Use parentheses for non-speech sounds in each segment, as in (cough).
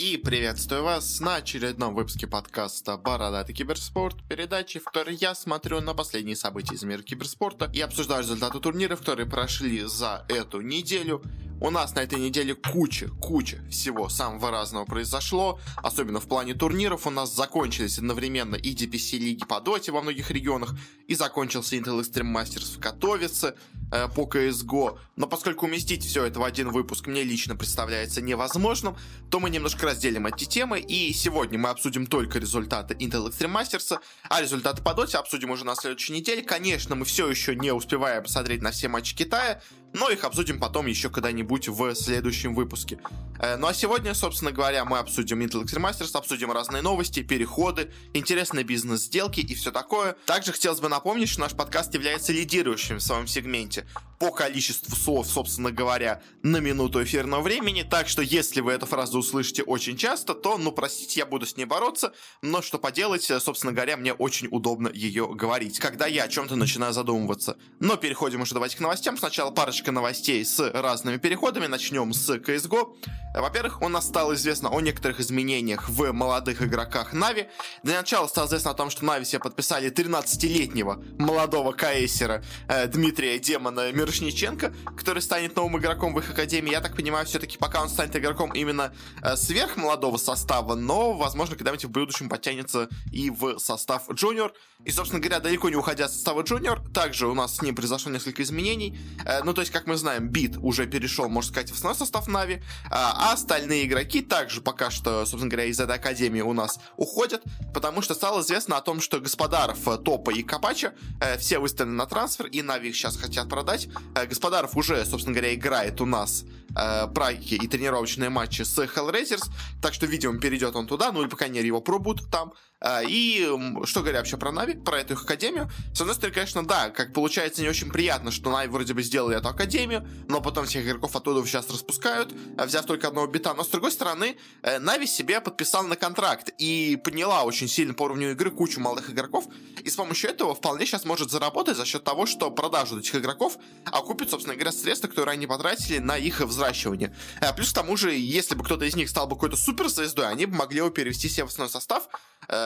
И приветствую вас на очередном выпуске подкаста «Бородатый киберспорт», передачи, в которой я смотрю на последние события из мира киберспорта и обсуждаю результаты турниров, которые прошли за эту неделю. У нас на этой неделе куча, куча всего самого разного произошло, особенно в плане турниров. У нас закончились одновременно и DPC лиги по доте во многих регионах, и закончился Intel Extreme Masters в Катовице э, по CSGO. Но поскольку уместить все это в один выпуск мне лично представляется невозможным, то мы немножко разделим эти темы, и сегодня мы обсудим только результаты Intel Extreme Masters, а результаты по доте обсудим уже на следующей неделе. Конечно, мы все еще не успеваем посмотреть на все матчи Китая, но их обсудим потом еще когда-нибудь в следующем выпуске. Э, ну а сегодня, собственно говоря, мы обсудим Intel Extreme Masters, обсудим разные новости, переходы, интересные бизнес-сделки и все такое. Также хотелось бы напомнить, что наш подкаст является лидирующим в своем сегменте по количеству слов, собственно говоря, на минуту эфирного времени. Так что, если вы эту фразу услышите очень часто, то, ну, простите, я буду с ней бороться. Но что поделать, собственно говоря, мне очень удобно ее говорить, когда я о чем-то начинаю задумываться. Но переходим уже давайте к новостям. Сначала парочка новостей с разными переходами. Начнем с CSGO. Во-первых, у нас стало известно о некоторых изменениях в молодых игроках Нави. Для начала стало известно о том, что Нави себе подписали 13-летнего молодого каэсера э, Дмитрия Демона Мир Мирошниченко, который станет новым игроком в их академии. Я так понимаю, все-таки пока он станет игроком именно э, сверх молодого состава, но, возможно, когда-нибудь в будущем подтянется и в состав junior. И, собственно говоря, далеко не уходя от состава junior, также у нас с ним произошло несколько изменений. Э, ну, то есть, как мы знаем, B1T уже перешел, можно сказать, в основной состав Navi, а, а остальные игроки также пока что, собственно говоря, из этой академии у нас уходят, потому что стало известно о том, что Господаров, э, Топа и Капача э, все выставлены на трансфер, и Navi их сейчас хотят продать. Э, Господаров уже, собственно говоря, играет у нас э, практики и тренировочные матчи с Hellraisers, так что, видимо, перейдет он туда, ну или, по крайней мере, его пробуют там. Э, и что говоря вообще про Нави, про эту их академию? С одной стороны, конечно, да, как получается не очень приятно, что Нави вроде бы сделали эту академию, но потом всех игроков оттуда сейчас распускают, э, взяв только одного бита. Но, с другой стороны, э, Нави себе подписал на контракт и подняла очень сильно по уровню игры кучу молодых игроков, и с помощью этого вполне сейчас может заработать за счет того, что продажу этих игроков окупит, собственно говоря, средства, которые они потратили на их взращивание. Плюс к тому же, если бы кто-то из них стал бы какой-то суперзвездой, они бы могли его перевести себе в основной состав,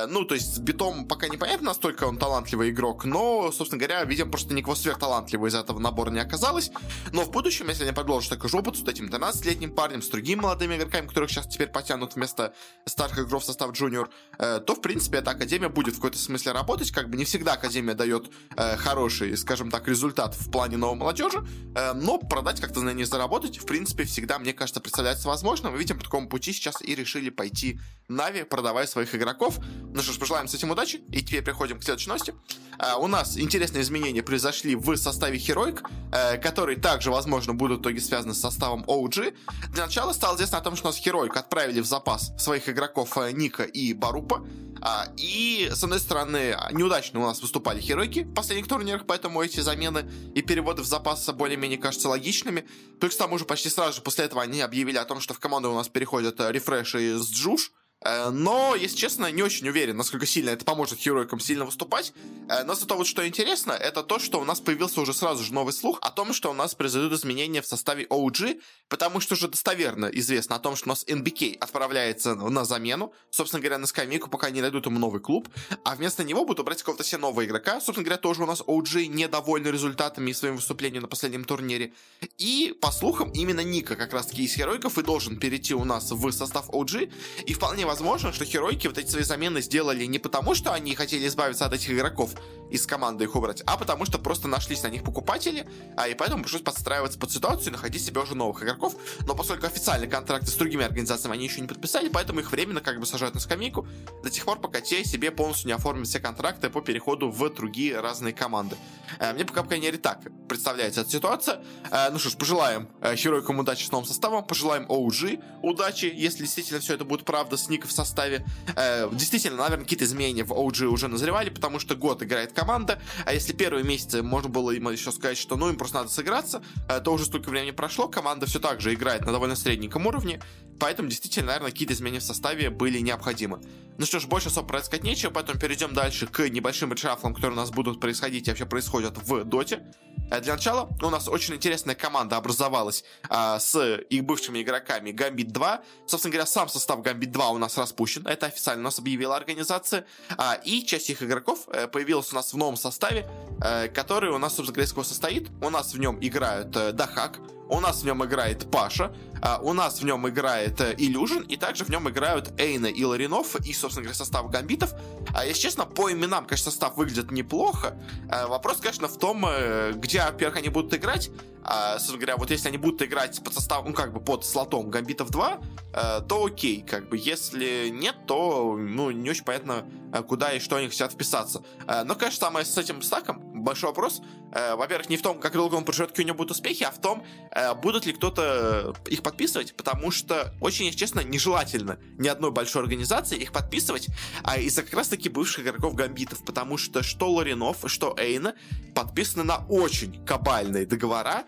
ну, то есть с битом пока непонятно, настолько он талантливый игрок, но, собственно говоря, видимо, просто никого сверхталантливого из этого набора не оказалось. Но в будущем, если они продолжат такой же опыт с этим 13-летним парнем, с другими молодыми игроками, которых сейчас теперь потянут вместо старых игроков в состав джуниор, э, то, в принципе, эта академия будет в какой-то смысле работать. Как бы не всегда академия дает э, хороший, скажем так, результат в плане новой молодежи, но продать как-то на ней заработать, в принципе, всегда, мне кажется, представляется возможным. Мы видим, по такому пути сейчас и решили пойти Нави, продавая своих игроков. Ну что ж, пожелаем с этим удачи. И теперь переходим к следующей новости. А, у нас интересные изменения произошли в составе Heroic, а, которые также, возможно, будут в итоге связаны с составом OG. Для начала стало известно о том, что у нас Heroic отправили в запас своих игроков а, Ника и Барупа. А, и, с одной стороны, неудачно у нас выступали Херойки в последних турнирах, поэтому эти замены и переводы в запас более-менее кажутся логичными. Плюс к тому же почти сразу же после этого они объявили о том, что в команду у нас переходят Рефреш и Сджуш. Э, но, если честно, не очень уверен, насколько сильно это поможет херойкам сильно выступать. Э, но зато вот что интересно, это то, что у нас появился уже сразу же новый слух о том, что у нас произойдут изменения в составе OG, потому что уже достоверно известно о том, что у нас NBK отправляется на замену, собственно говоря, на скамейку, пока не найдут ему новый клуб, а вместо него будут брать какого-то себе нового игрока. Собственно говоря, тоже у нас OG недовольны результатами и своим выступлением на последнем турнире. И, по слухам, именно Ника как раз-таки из Херойков и должен перейти у нас в состав OG, и вполне возможно возможно, что херойки вот эти свои замены сделали не потому, что они хотели избавиться от этих игроков из команды их убрать, а потому что просто нашлись на них покупатели, а и поэтому пришлось подстраиваться под ситуацию и находить себе уже новых игроков. Но поскольку официальные контракты с другими организациями они еще не подписали, поэтому их временно как бы сажают на скамейку до тех пор, пока те себе полностью не оформят все контракты по переходу в другие разные команды. Э, мне пока, по крайней мере, так представляется эта ситуация. Э, ну что ж, пожелаем э, Херойкам удачи с новым составом, пожелаем OG удачи, если действительно все это будет правда с Ник в составе. Э, действительно, наверное, какие-то изменения в OG уже назревали, потому что год играет команда, а если первые месяцы можно было им еще сказать, что ну им просто надо сыграться, э, то уже столько времени прошло, команда все так же играет на довольно средненьком уровне, поэтому действительно, наверное, какие-то изменения в составе были необходимы. Ну что ж, больше особо про сказать нечего, поэтому перейдем дальше к небольшим решафлам, которые у нас будут происходить и вообще происходят в доте. Э, для начала у нас очень интересная команда образовалась а, с их бывшими игроками Gambit 2. Собственно говоря, сам состав Gambit 2 у нас распущен. Это официально у нас объявила организация. А, и часть их игроков э, появилась у нас в новом составе, э, который у нас, собственно говоря, состоит. У нас в нем играют э, Дахак, у нас в нем играет Паша, а, у нас в нем играет Илюжин, и также в нем играют Эйна и Ларинов, и, собственно говоря, состав гамбитов. А, если честно, по именам, конечно, состав выглядит неплохо. А, вопрос, конечно, в том, э, где, во-первых, они будут играть, а, собственно говоря, вот если они будут играть под составом, ну, как бы под слотом Гамбитов 2, э, то окей, как бы, если нет, то, ну, не очень понятно, э, куда и что они хотят вписаться. Э, но, конечно, самое с этим стаком, большой вопрос, э, во-первых, не в том, как долго он проживет, какие у него будут успехи, а в том, э, будут ли кто-то их подписывать, потому что, очень, если честно, нежелательно ни одной большой организации их подписывать а из-за как раз-таки бывших игроков Гамбитов, потому что что Ларинов, что Эйна подписаны на очень кабальные договора,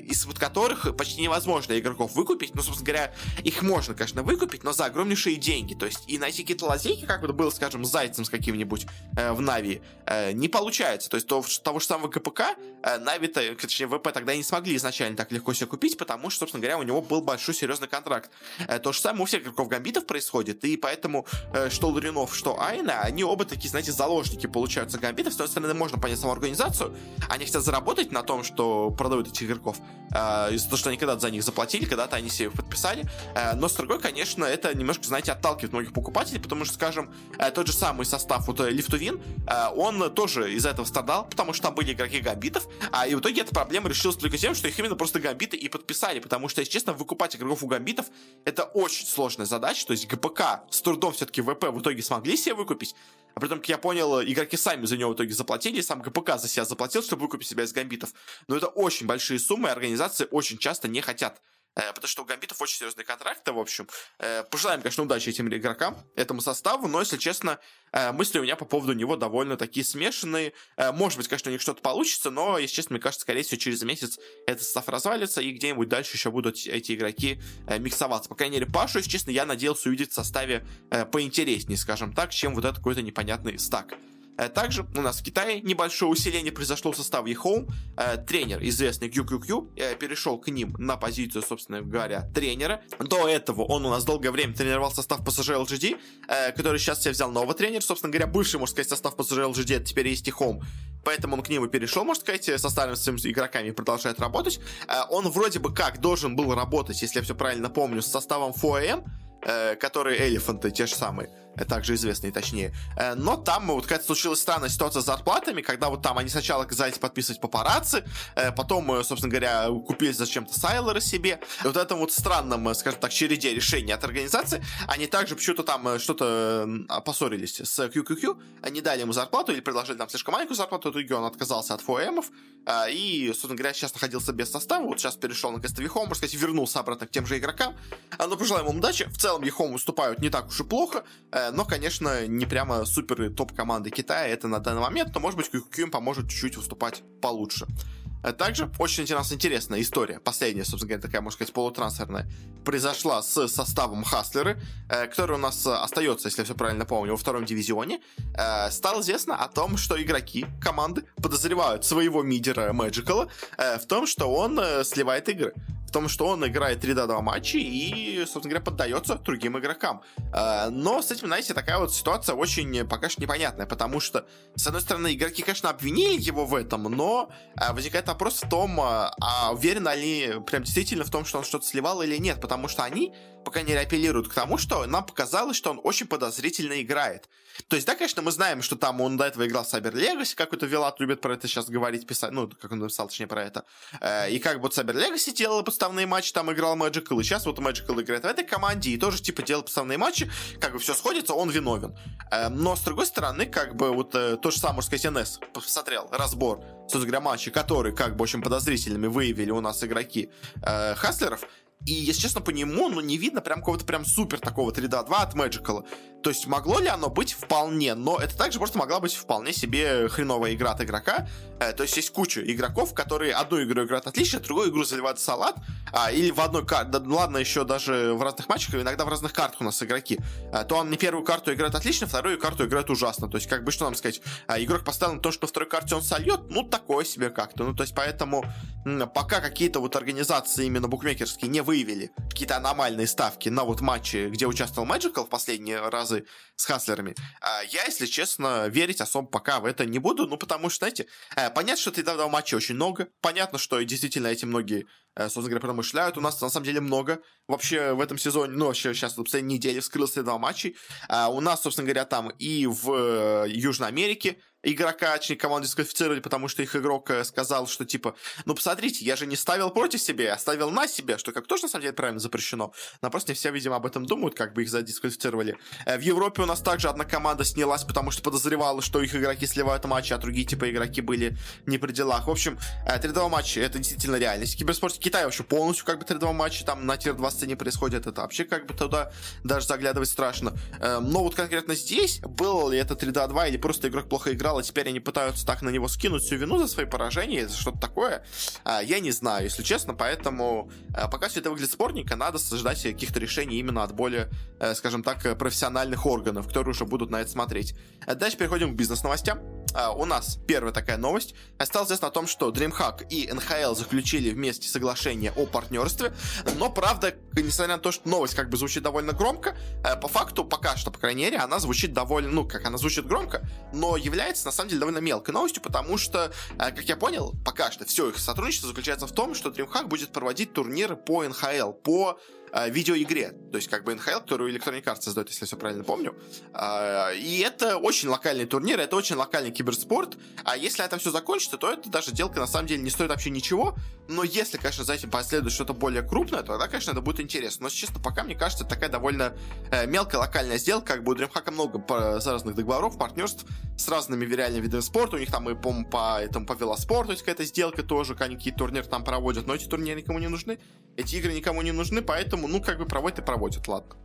из вот которых почти невозможно игроков выкупить. Ну, собственно говоря, их можно, конечно, выкупить, но за огромнейшие деньги. То есть и найти какие-то лазейки, как вот было, скажем, с Зайцем с каким-нибудь э, в Нави, э, не получается. То есть то, того же самого КПК э, Нави, точнее, ВП тогда не смогли изначально так легко себе купить, потому что, собственно говоря, у него был большой серьезный контракт. Э, то же самое у всех игроков Гамбитов происходит, и поэтому э, что Ларинов, что Айна, они оба такие, знаете, заложники получаются Гамбитов. С той стороны, можно понять саму организацию. Они хотят заработать на том, что продают этих игроков, э, из-за того, что они когда-то за них заплатили, когда-то они себе их подписали. Э, но с другой, конечно, это немножко, знаете, отталкивает многих покупателей, потому что, скажем, э, тот же самый состав вот Лифтувин, э, он тоже из этого страдал, потому что там были игроки гамбитов, а и в итоге эта проблема решилась только тем, что их именно просто гамбиты и подписали, потому что, если честно, выкупать игроков у гамбитов это очень сложная задача, то есть ГПК с трудом все-таки ВП в итоге смогли себе выкупить, а при этом, как я понял, игроки сами за него в итоге заплатили, сам ГПК за себя заплатил, чтобы выкупить себя из гамбитов. Но это очень большие суммы, и организации очень часто не хотят потому что у Гамбитов очень серьезные контракты, в общем. Э, пожелаем, конечно, удачи этим игрокам, этому составу, но, если честно, э, мысли у меня по поводу него довольно такие смешанные. Может быть, конечно, у них что-то получится, но, если честно, мне кажется, скорее всего, через месяц этот состав развалится, и где-нибудь дальше еще будут эти игроки миксоваться. По крайней мере, Пашу, если честно, я надеялся увидеть в составе поинтереснее, скажем так, чем вот этот какой-то непонятный стак. Э, также у нас в Китае небольшое усиление произошло в составе Home. Э, тренер, известный QQQ, э, перешел к ним на позицию, собственно говоря, тренера. До этого он у нас долгое время тренировал состав PSG LGD, который сейчас себе взял нового тренера. Собственно говоря, бывший, можно сказать, состав PSG LGD, это теперь есть и. Поэтому он к ним и перешел, можно сказать, со старыми игроками продолжает работать. Он вроде бы как должен был работать, если я все правильно помню, с составом 4AM, которые элефанты те же самые также известные, точнее. Э, но там вот какая-то случилась странная ситуация с зарплатами, когда вот там они сначала казались подписывать папарацци, э, потом, э, собственно говоря, купили зачем-то Сайлора себе. И вот этом вот странном, скажем так, череде решений от организации, они также почему-то там что-то поссорились с QQQ, они дали ему зарплату или предложили там слишком маленькую зарплату, в итоге он отказался от ФОМов, и, собственно говоря, сейчас находился без состава, вот сейчас перешел на кастовый Home, можно сказать, вернулся обратно к тем же игрокам. Но пожелаем ему удачи. В целом, Ехом выступают не так уж и плохо. Э, но, конечно, не прямо супер топ команды Китая это на данный момент, но, может быть, QQ им поможет чуть-чуть выступать получше. Э, также очень интересная, интересная история, последняя, собственно говоря, такая, можно сказать, полутрансферная, произошла с составом Хаслеры, э, который у нас остается, если я все правильно помню, во втором дивизионе. Стало известно о том, что игроки команды подозревают своего мидера Мэджикала в том, что он сливает игры в том, что он играет 3 до 2 матча и, собственно говоря, поддается другим игрокам. А, но с этим, знаете, такая вот ситуация очень пока что непонятная, потому что, с одной стороны, игроки, конечно, обвинили его в этом, но а, возникает вопрос в том, а, а уверены ли прям действительно в том, что он что-то сливал или нет, потому что они пока не апеллируют к тому, что нам показалось, что он очень подозрительно играет. То есть, да, конечно, мы знаем, что там он до этого играл в Cyber Legacy, как это Вилат любит про это сейчас говорить, писать, ну, как он написал, точнее, про это. Э, и как вот Cyber Legacy делал подставные матчи, там играл Magical, и сейчас вот Magical играет в этой команде, и тоже, типа, делал подставные матчи, как бы все сходится, он виновен. Э, но, с другой стороны, как бы вот э, то же самое, можно сказать, НС посмотрел разбор, собственно говоря, матчи, которые, как бы, очень подозрительными выявили у нас игроки Хаслеров, И, если честно, по нему, ну, не видно прям какого-то прям супер такого 3D2 от Magical. То есть могло ли оно быть вполне, но это также просто могла быть вполне себе хреновая игра от игрока. Э, то есть есть куча игроков, которые одну игру играют отлично, другую игру заливают в салат, а, или в одной карте, да, ну ладно, еще даже в разных матчах, иногда в разных картах у нас игроки. А, то он не первую карту играет отлично, вторую карту играет ужасно. То есть, как бы, что нам сказать, а, игрок поставил на то, что второй карте он сольет, ну, такое себе как-то. Ну, то есть, поэтому пока какие-то вот организации именно букмекерские не выявили какие-то аномальные ставки на вот матчи, где участвовал Magical в последние разы с Хаслерами, а, я, если честно, верить особо пока в это не буду, ну, потому что, знаете, э, понятно, что ты давал матчей очень много, понятно, что действительно эти многие Э, собственно говоря, промышляют. У нас на самом деле много. Вообще в этом сезоне, ну, вообще сейчас в последней неделе вскрылось два матчей. А у нас, собственно говоря, там и в э, Южной Америке игрока, точнее, команду дисквалифицировали, потому что их игрок э, сказал, что типа, ну посмотрите, я же не ставил против себя, я ставил на себя, что как тоже на самом деле правильно запрещено. Но просто не все, видимо, об этом думают, как бы их задисквалифицировали. В Европе у нас также одна команда снялась, потому что подозревала, что их игроки сливают матчи, а другие типа игроки были не при делах. В общем, 3-2 матча это действительно реальность. В киберспорте Китай вообще полностью как бы 3-2 матча там на тир-2 сцене происходит. Это вообще как бы туда даже заглядывать страшно. Эм, но вот конкретно здесь, было ли это 3-2 или просто игрок плохо играл, и теперь они пытаются так на него скинуть всю вину за свои поражения, за что-то такое, э, я не знаю, если честно, поэтому э, пока все это выглядит спорненько, надо ждать каких-то решений именно от более, э, скажем так, профессиональных органов, которые уже будут на это смотреть. Дальше переходим к бизнес-новостям. У нас первая такая новость. Стало известно о том, что DreamHack и NHL заключили вместе соглашение о партнерстве, но, правда, несмотря на то, что новость как бы звучит довольно громко, по факту, пока что, по крайней мере, она звучит довольно, ну, как она звучит громко, но является, на самом деле, довольно мелкой новостью, потому что, как я понял, пока что все их сотрудничество заключается в том, что DreamHack будет проводить турниры по NHL, по э, видеоигре. То есть как бы NHL, которую Electronic Arts создает, если я все правильно помню. Э, и это очень локальный турнир, это очень локальный киберспорт. А если это все закончится, то это даже сделка на самом деле не стоит вообще ничего. Но если, конечно, за этим последует что-то более крупное, то тогда, конечно, это будет интересно. Но, честно, пока, мне кажется, такая довольно э, мелкая локальная сделка. Как бы у DreamHack много разных договоров, партнерств с разными реальными видами спорта. У них там и, по по, этому, по велоспорту есть какая-то сделка тоже, какие турниры там проводят. Но эти турниры никому не нужны. Эти игры никому не нужны, поэтому поэтому, ну, как бы проводит и проводит, ладно.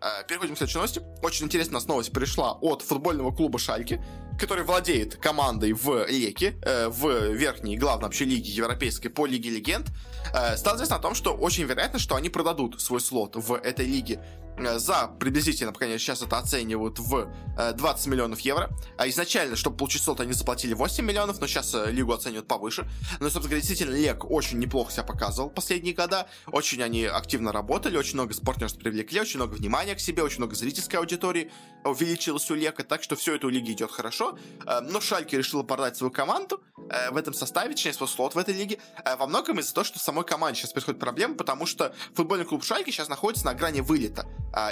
Э, переходим к следующей новости. Очень интересная новость пришла от футбольного клуба Шальки, который владеет командой в Леке, э, в верхней главной вообще лиге европейской по Лиге Легенд. Э, стало известно о том, что очень вероятно, что они продадут свой слот в этой лиге Э, за приблизительно, по крайней мере, сейчас это оценивают в 20 э, миллионов евро. А изначально, чтобы получить слот, они заплатили 8 миллионов, но сейчас э, лигу оценивают повыше. Но, собственно говоря, действительно, Лег очень неплохо себя показывал последние года. Очень они активно работали, очень много партнерств привлекли, очень много внимания к себе, очень много зрительской аудитории увеличилось у Лека, так что все это у лиги идет хорошо. Но Шальки решила продать свою команду в этом составе, точнее, свой слот в этой лиге, во многом из-за того, что в самой команде сейчас происходит проблема, потому что футбольный клуб Шальки сейчас находится на грани вылета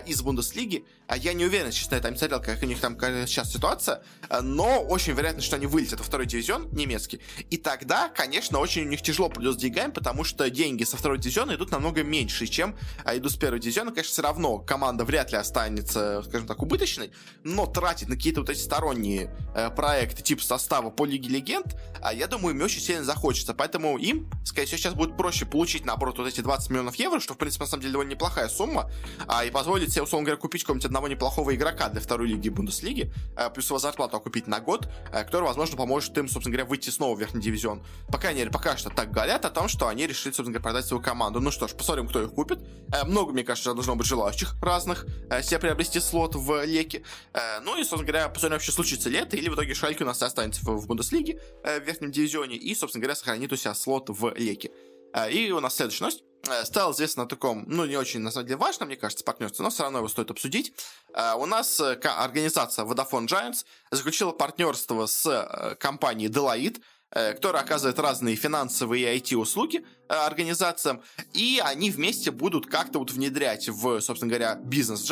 из Бундеслиги. Я не уверен, честно, я там не как у них там сейчас ситуация, но очень вероятно, что они вылетят во второй дивизион немецкий. И тогда, конечно, очень у них тяжело придет с деньгами, потому что деньги со второго дивизиона идут намного меньше, чем идут с первого дивизиона. Конечно, все равно команда вряд ли останется, скажем так, убыточной, но тратить на какие-то вот эти сторонние э, проекты типа состава по Лиге Легенд, а, я думаю, им очень сильно захочется. Поэтому им, скорее всего, сейчас будет проще получить, наоборот, вот эти 20 миллионов евро, что, в принципе, на самом деле довольно неплохая сумма, а, и позволит себе, условно говоря, купить какого-нибудь одного неплохого игрока для второй лиги Бундеслиги, э, плюс его зарплату окупить на год, э, который, возможно, поможет им, собственно говоря, выйти снова в верхний дивизион. По крайней мере, пока что так говорят о том, что они решили, собственно говоря, продать свою команду. Ну что ж, посмотрим, кто их купит. Э, много, мне кажется, должно быть желающих разных себе приобрести слот в Леке. Ну и, собственно говоря, посмотрим, вообще случится ли это, или в итоге Шальки у нас останется в Бундеслиге, в верхнем дивизионе, и, собственно говоря, сохранит у себя слот в Леке. И у нас следующая новость. Э, стал известно о таком, ну, не очень, на самом деле, важно, мне кажется, партнерство, но все равно его стоит обсудить. Э, у нас э, организация Vodafone Giants заключила партнерство с компанией Deloitte, которая оказывает разные финансовые и IT-услуги организациям, и они вместе будут как-то вот внедрять в, собственно говоря, бизнес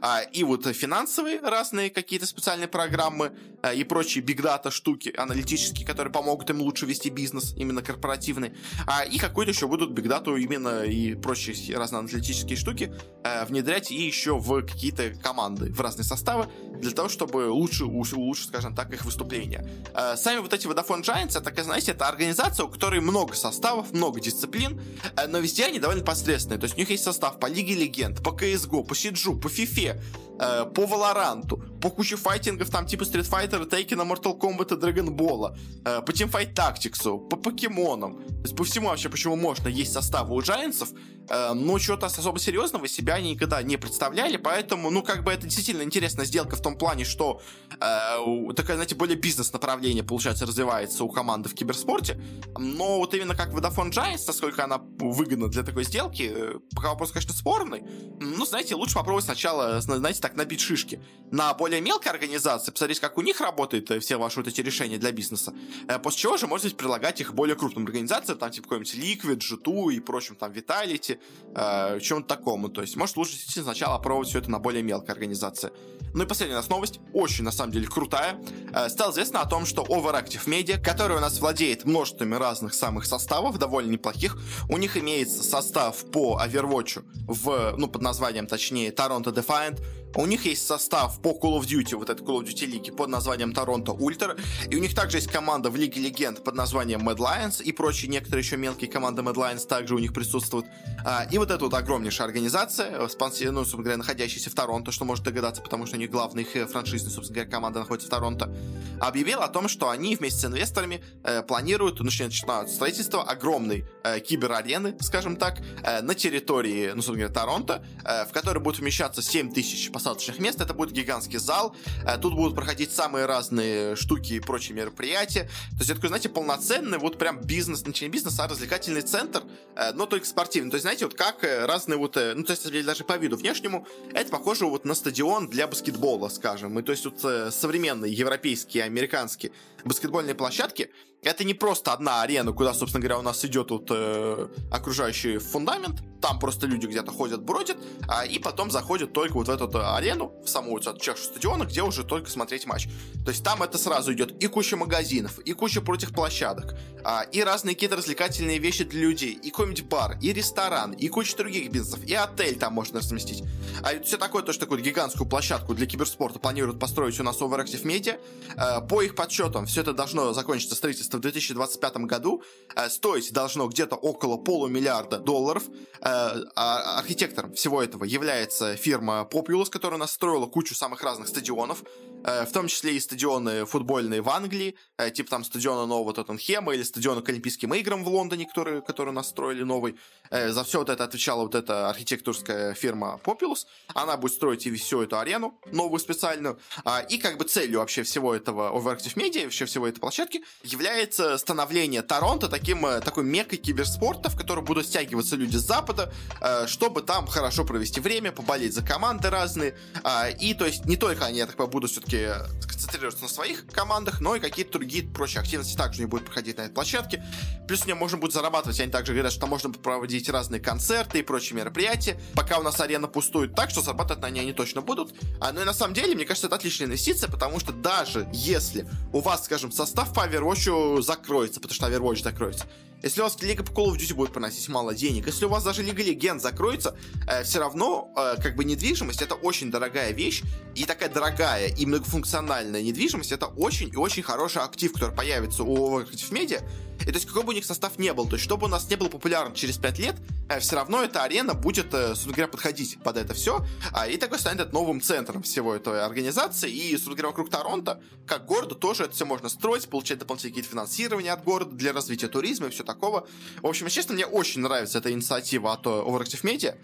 а, и вот финансовые разные какие-то специальные программы а, и прочие бигдата штуки аналитические, которые помогут им лучше вести бизнес, именно корпоративный, а, и какой-то еще будут бигдату именно и прочие разные аналитические штуки а, внедрять и еще в какие-то команды, в разные составы, для того, чтобы лучше, улучшить, скажем так, их выступления. Сами вот эти Vodafone Giants, это, знаете, это организация, у которой много составов, много много дисциплин, э, но везде они довольно посредственные. То есть у них есть состав по Лиге Легенд, по CSGO, по Сиджу, по FIFA, э, по Валоранту, по куче файтингов, там типа Street Fighter, Tekken, Mortal Kombat и Dragon Ball, э, по Teamfight Tactics, по покемонам. То есть по всему вообще, почему можно есть составы у Giants, но чего-то особо серьезного себя они никогда не представляли, поэтому, ну, как бы это действительно интересная сделка в том плане, что э, такая, знаете, более бизнес-направление, получается, развивается у команды в киберспорте, но вот именно как Vodafone Giants, насколько она выгодна для такой сделки, э, пока вопрос, конечно, спорный, ну, знаете, лучше попробовать сначала, знаете, так набить шишки на более мелкой организации, посмотреть, как у них работают э, все ваши вот эти решения для бизнеса, э, после чего же, может быть, прилагать их более крупным организациям, там, типа, какой-нибудь Liquid, G2 и прочим, там, Vitality, э, чем-то такому, то есть, может, лучше сначала пробовать все это на более мелкой организации. Ну и последняя у нас новость, очень, на самом деле, крутая. Э, стало известно о том, что Overactive Media, которая у нас владеет множествами разных самых составов, довольно неплохих, у них имеется состав по Overwatch в, ну, под названием, точнее, Toronto Defiant, у них есть состав по Call of Duty, вот этой Call of Duty лиги, под названием Торонто Ультра. И у них также есть команда в Лиге Легенд под названием Mad Lions и прочие некоторые еще мелкие команды Mad Lions также у них присутствуют. А, и вот эта вот огромнейшая организация, спонсор, ну, собственно говоря, находящаяся в Торонто, что может догадаться, потому что у них главная их э, франшизная, собственно говоря, команда находится в Торонто, объявила о том, что они вместе с инвесторами э, планируют, начинать строительство огромной э, киберарены, скажем так, э, на территории, ну, собственно говоря, Торонто, э, в которой будет вмещаться 7 тысяч посадочных мест. Это будет гигантский зал. Э, тут будут проходить самые разные штуки и прочие мероприятия. То есть это такой, знаете, полноценный вот прям бизнес, ну, не бизнес, а развлекательный центр, э, но только спортивный. То есть, знаете, вот как э, разные вот, ну, то есть даже по виду внешнему, это похоже вот на стадион для баскетбола, скажем. И то есть вот современные европейские, американские баскетбольные площадки, это не просто одна арена, куда, собственно говоря, у нас идет вот э, окружающий фундамент, там просто люди где-то ходят, бродят, а, и потом заходят только вот в эту арену, в саму вот чашу стадиона, где уже только смотреть матч. То есть там это сразу идет и куча магазинов, и куча прочих площадок, а, и разные какие-то развлекательные вещи для людей, и какой-нибудь бар, и ресторан, и куча других бизнесов, и отель там можно разместить. А все такое, то, что такую гигантскую площадку для киберспорта планируют построить у нас Overactive Media. А, по их подсчетам, все это должно закончиться строительство в 2025 году, а, стоить должно где-то около полумиллиарда долларов, Э, а архитектором всего этого является фирма Populous, которая настроила кучу самых разных стадионов, э, в том числе и стадионы футбольные в Англии, э, типа там стадиона нового Тоттенхема или стадиона к Олимпийским играм в Лондоне, которые, которые настроили новый. За все вот это отвечала вот эта архитектурская фирма Populous. Она будет строить и всю эту арену, новую специальную. А, и как бы целью вообще всего этого Overactive Media, вообще всего этой площадки, является становление Торонто таким, такой мекой киберспорта, в который будут стягиваться люди с запада, э, чтобы там хорошо провести время, поболеть за команды разные. А, и то есть не только они, я так понимаю, будут все-таки концентрироваться на своих командах, но и какие-то другие прочие активности также не будут проходить на этой площадке. Плюс мне можно будет зарабатывать, они также говорят, что там можно проводить разные концерты и прочие мероприятия, пока у нас арена пустует так, что зарабатывать на ней они точно будут. А, ну и на самом деле, мне кажется, это отличная инвестиция, потому что даже если у вас, скажем, состав по Overwatch закроется, потому что Overwatch закроется, если у вас Лига по Call of Duty будет приносить мало денег, если у вас даже Лига Легенд закроется, э, все равно э, как бы недвижимость это очень дорогая вещь, и такая дорогая и многофункциональная недвижимость это очень и очень хороший актив, который появится у Overactive Media, и то есть какой бы у них состав не был, то есть чтобы у нас не был популярен через 5 лет, э, все равно эта арена будет, э, собственно говоря, подходить под это все, а, и такой станет новым центром всего этой организации, и, собственно говоря, вокруг Торонто, как города, тоже это все можно строить, получать дополнительные какие-то финансирования от города для развития туризма и все такого. В общем, честно, мне очень нравится эта инициатива от Overactive Media,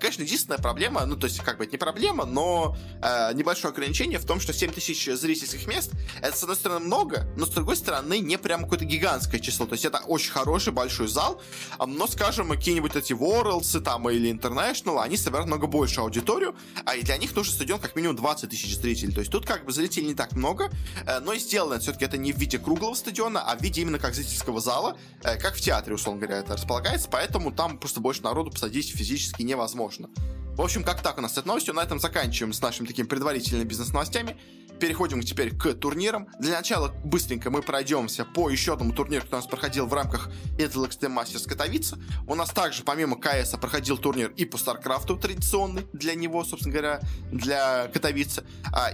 Конечно, единственная проблема, ну, то есть, как бы это не проблема, но э, небольшое ограничение в том, что 7 тысяч зрительских мест, это, с одной стороны, много, но, с другой стороны, не прям какое-то гигантское число. То есть, это очень хороший большой зал, но, скажем, какие-нибудь эти Worlds там или International, они собирают много больше аудиторию, а для них нужен стадион как минимум 20 тысяч зрителей. То есть, тут как бы зрителей не так много, э, но и сделано все-таки это не в виде круглого стадиона, а в виде именно как зрительского зала, э, как в театре, условно говоря, это располагается, поэтому там просто больше народу посадить физически не невозможно. В общем, как так у нас с этой новостью. На этом заканчиваем с нашими такими предварительными бизнес-новостями. Переходим теперь к турнирам. Для начала быстренько мы пройдемся по еще одному турниру, который у нас проходил в рамках Intel Extreme Masters Катовица. У нас также, помимо КС, проходил турнир и по Старкрафту традиционный для него, собственно говоря, для Катовицы.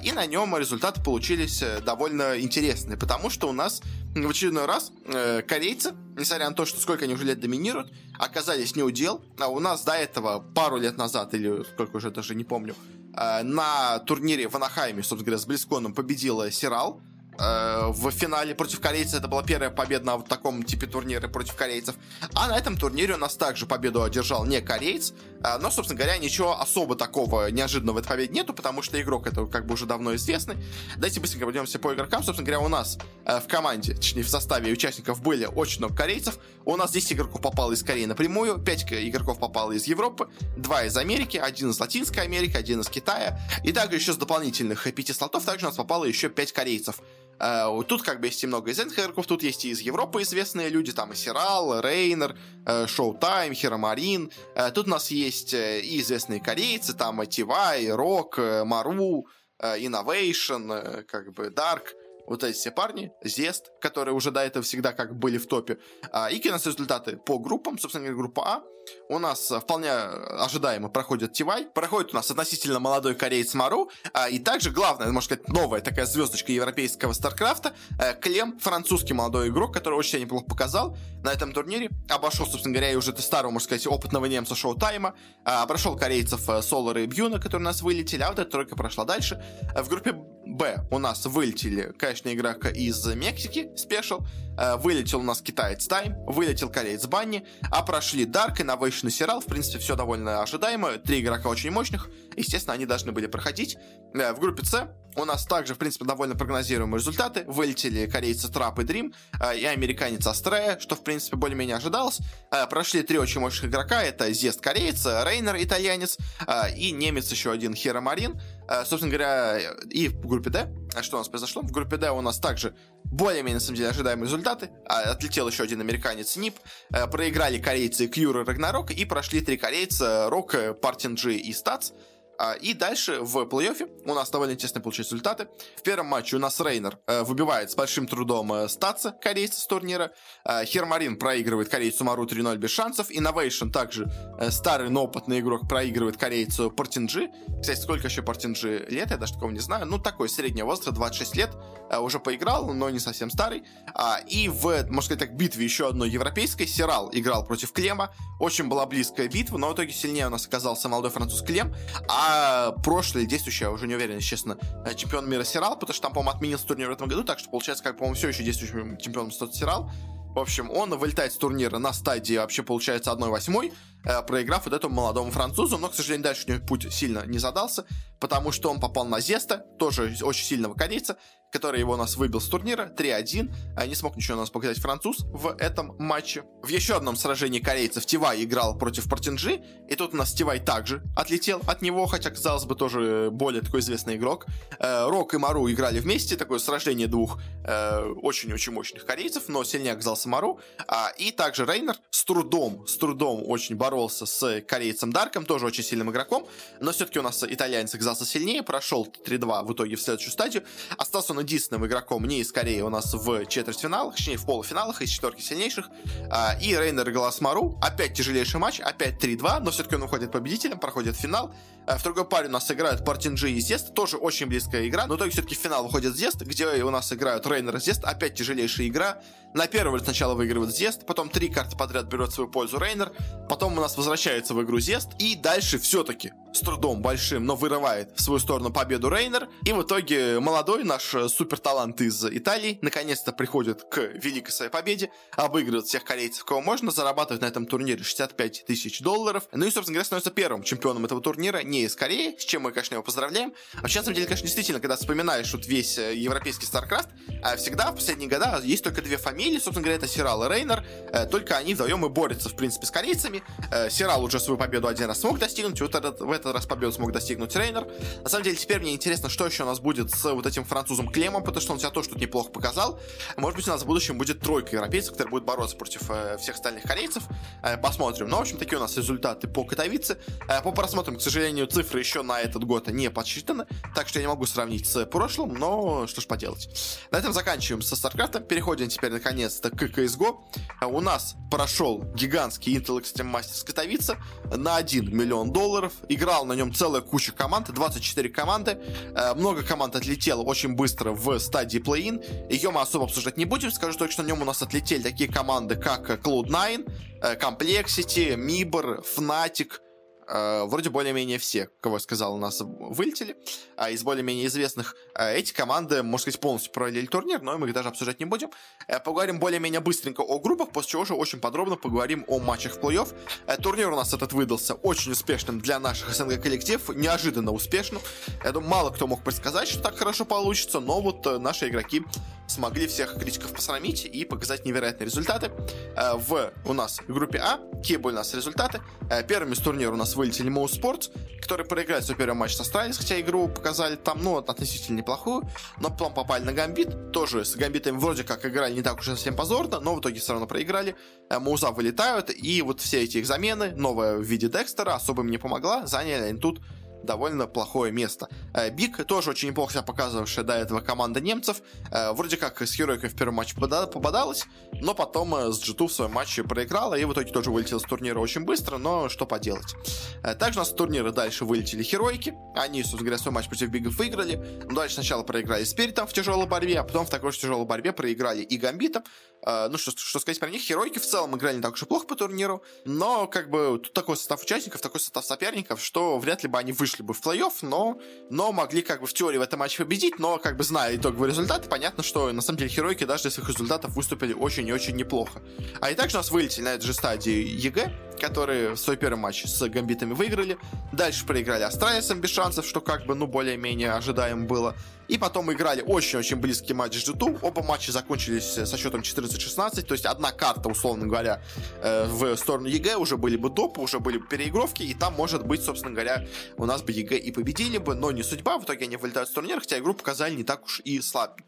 И на нем результаты получились э, довольно интересные, потому что у нас в очередной раз э, корейцы несмотря на то, что сколько они уже лет доминируют, оказались не удел. А у нас до этого пару лет назад, или сколько уже даже не помню, на турнире в Анахайме, собственно говоря, с Близконом победила Сирал. Э, в финале против корейцев. Это была первая победа на вот таком типе турнира против корейцев. А на этом турнире у нас также победу одержал не кореец, э, но, собственно говоря, ничего особо такого неожиданного в этой победе нету, потому что игрок это как бы уже давно известный. Давайте быстренько пройдемся по игрокам. Собственно говоря, у нас э, в команде, точнее в составе участников были очень много корейцев. У нас 10 игроков попало из Кореи напрямую, 5 игроков попало из Европы, 2 из Америки, 1 из Латинской Америки, 1 из Китая. И также еще с дополнительных 5 слотов также у нас попало еще 5 корейцев. Uh, тут как бы есть и много известных игроков, тут есть и из Европы известные люди, там и Serral, Reynor, ShoWTimE, HeRoMaRinE. Uh, тут у нас есть и известные корейцы, там TY, Rogue, Maru, Innovation, как бы Dark вот эти все парни, Zest, которые уже до этого всегда как были в топе. А, и у нас результаты по группам, собственно говоря, группа А. У нас вполне ожидаемо проходит TY, проходит у нас относительно молодой кореец Maru, а, и также главное, можно сказать, новая такая звездочка европейского StarCraft а, э, Клем, французский молодой игрок, который очень неплохо показал на этом турнире, обошел, собственно говоря, и уже старого, можно сказать, опытного немца Шоу-Тайма, а, обошел корейцев Солара и Бьюна, которые у нас вылетели, а вот эта тройка прошла дальше. В группе Б. У нас вылетели, конечно, игрока из Мексики, Спешл, э, вылетел у нас китаец Тайм, вылетел кореец Банни, а прошли Дарк, Innovation и Сирал, в принципе, все довольно ожидаемо, три игрока очень мощных, естественно, они должны были проходить. Э, в группе С у нас также, в принципе, довольно прогнозируемые результаты, вылетели корейцы Трап и Дрим, э, и американец Астрея, что, в принципе, более-менее ожидалось. Прошли три очень мощных игрока, это Зест кореец, Рейнер итальянец, и немец еще один Хера Марин, собственно говоря, и в группе D. А что у нас произошло? В группе D у нас также более-менее, на самом деле, ожидаемые результаты. А, отлетел еще один американец Нип. Э, проиграли корейцы Кьюр и Рагнарок. И прошли три корейца Рок, Партинджи и Стац. А, и дальше в плей-оффе у нас довольно интересные получились результаты. В первом матче у нас Рейнер э, выбивает с большим трудом э, стаца корейца с турнира. Э, Хермарин проигрывает корейцу Мару 3-0 без шансов. Innovation также старый, но опытный игрок проигрывает корейцу Портинджи. Кстати, сколько еще Портинджи лет, я даже такого не знаю. Ну, такой среднего возраста, 26 лет. Уже поиграл, но не совсем старый. А, и в, можно сказать так, битве еще одной европейской Сирал играл против Клема. Очень была близкая битва, но в итоге сильнее у нас оказался молодой француз Клем. А а прошлый действующий, я уже не уверен, честно, э, чемпион мира Сирал, потому что там, по-моему, отменился турнир в этом году, так что получается, как, по-моему, все еще действующим чемпионом стал Сирал. В общем, он вылетает с турнира на стадии вообще, получается, 1-8, э, проиграв вот этому молодому французу, но, к сожалению, дальше у него путь сильно не задался, потому что он попал на Зеста, тоже очень сильного корейца, который его у нас выбил с турнира 3-1. А не смог ничего у нас показать француз в этом матче. В еще одном сражении корейцев Тивай играл против Портинджи, и тут у нас Тивай также отлетел от него, хотя, казалось бы, тоже более такой известный игрок. Э, Рок и Мару играли вместе, такое сражение двух э, очень-очень мощных корейцев, но сильнее оказался Мару. А, и также Рейнер с трудом, с трудом очень боролся с корейцем Дарком, тоже очень сильным игроком, но все-таки у нас итальянец оказался сильнее, прошел 3-2 в итоге в следующую стадию. Остался он единственным игроком не из Кореи у нас в четвертьфиналах, точнее в полуфиналах из четверки сильнейших. А, и Рейнер Галасмару. Опять тяжелейший матч, опять 3-2, но все-таки он уходит победителем, проходит финал. А, в другой паре у нас играют Партинджи и Зест, тоже очень близкая игра, но в итоге все-таки в финал выходит Зест, где у нас играют Рейнер и Зест, опять тяжелейшая игра. На первом сначала выигрывает Зест, потом три карты подряд берет в свою пользу Рейнер, потом у нас возвращается в игру Зест, и дальше все-таки с трудом большим, но вырывает в свою сторону победу Рейнер, и в итоге молодой наш супер талант из Италии наконец-то приходит к великой своей победе, обыгрывает всех корейцев, кого можно, зарабатывает на этом турнире 65 тысяч долларов, ну и, собственно говоря, становится первым чемпионом этого турнира, не из Кореи, с чем мы, конечно, его поздравляем. Вообще, на самом деле, конечно, действительно, когда вспоминаешь вот весь э, европейский StarCraft, а всегда в последние года есть только две фамилии, собственно говоря, это Сирал и Рейнер, э, только они вдвоем и борются, в принципе, с корейцами. Э, Сирал уже свою победу один раз смог достигнуть, вот этот, в этот раз победу смог достигнуть Рейнер. На самом деле, теперь мне интересно, что еще у нас будет с вот этим французом Клемом, потому что он себя тоже тут неплохо показал. Может быть, у нас в будущем будет тройка европейцев, которые будут бороться против э, всех остальных корейцев. Посмотрим. Но, в общем, такие у нас результаты по Катовице. По просмотрам, к сожалению, цифры еще на этот год не подсчитаны, так что я не могу сравнить с прошлым, но что ж поделать. На этом заканчиваем со StarCraft. Переходим теперь наконец-то CSGO. У нас прошел гигантский Intel Extreme Masters Катовица на 1 миллион долларов. Играл на нем целая куча команд, 24 команды. Много команд отлетело очень быстро в стадии плей-ин. Ее мы особо обсуждать не будем. Скажу только, что на нем у нас отлетели такие команды, как Cloud9, Complexity, Mibor, Fnatic, э, вроде более-менее все, кого я сказал, у нас вылетели. А из более-менее известных э, эти команды, можно сказать, полностью провалили турнир, но мы их даже обсуждать не будем. Э, поговорим более-менее быстренько о группах, после чего уже очень подробно поговорим о матчах в плей-офф. Э, турнир у нас этот выдался очень успешным для наших СНГ коллектив, неожиданно успешным. Я думаю, мало кто мог предсказать, что так хорошо получится, но вот э, наши игроки смогли всех критиков посрамить и показать невероятные результаты. Э, в у нас группе А, какие были у нас результаты? Э, первыми с турнира у нас вылетели mousesports, которые проиграли свой первый матч с Astralis, хотя игру показали там, ну, относительно неплохую, но потом попали на Гамбит, тоже с Гамбитами вроде как играли не так уж совсем позорно, но в итоге все равно проиграли. Э, Мауза вылетают, и вот все эти их замены, новая в виде Декстера, особо им не помогла, заняли они тут довольно плохое место. Э, Биг тоже очень неплохо себя показывавшая до этого команда немцев. Э, вроде как с Херойкой в первом матче попадалась, но потом э, с G2 в своем матче проиграла и в итоге тоже вылетела с турнира очень быстро, но что поделать. Также у нас с турнира дальше вылетели Херойки. Они, собственно говоря, свой матч против Бигов выиграли. Но дальше сначала проиграли Спиритом в тяжелой борьбе, а потом в такой же тяжелой борьбе проиграли и Гамбитом. Ну, что, что сказать про них, Херойки в целом играли не так уж и плохо по турниру, но как бы тут такой состав участников, такой состав соперников, что вряд ли бы они вышли бы в плей-офф, но, но могли как бы в теории в этом матче победить, но как бы зная итоговые результаты, понятно, что на самом деле Херойки даже из своих результатов выступили очень и очень неплохо. А и также у нас вылетели на этой же стадии EG, которые свой первый матч с гамбитами выиграли. Дальше проиграли Астралисом без шансов, что как бы, ну, более-менее ожидаемо было. И потом играли очень-очень близкий матч с G2. Оба матча закончились со счетом 14-16. То есть одна карта, условно говоря, э, в сторону EG уже были бы допы, уже были бы переигровки. И там, может быть, собственно говоря, у нас бы EG и победили бы. Но не судьба. В итоге они вылетают с турнира, хотя игру показали не так уж и слаб.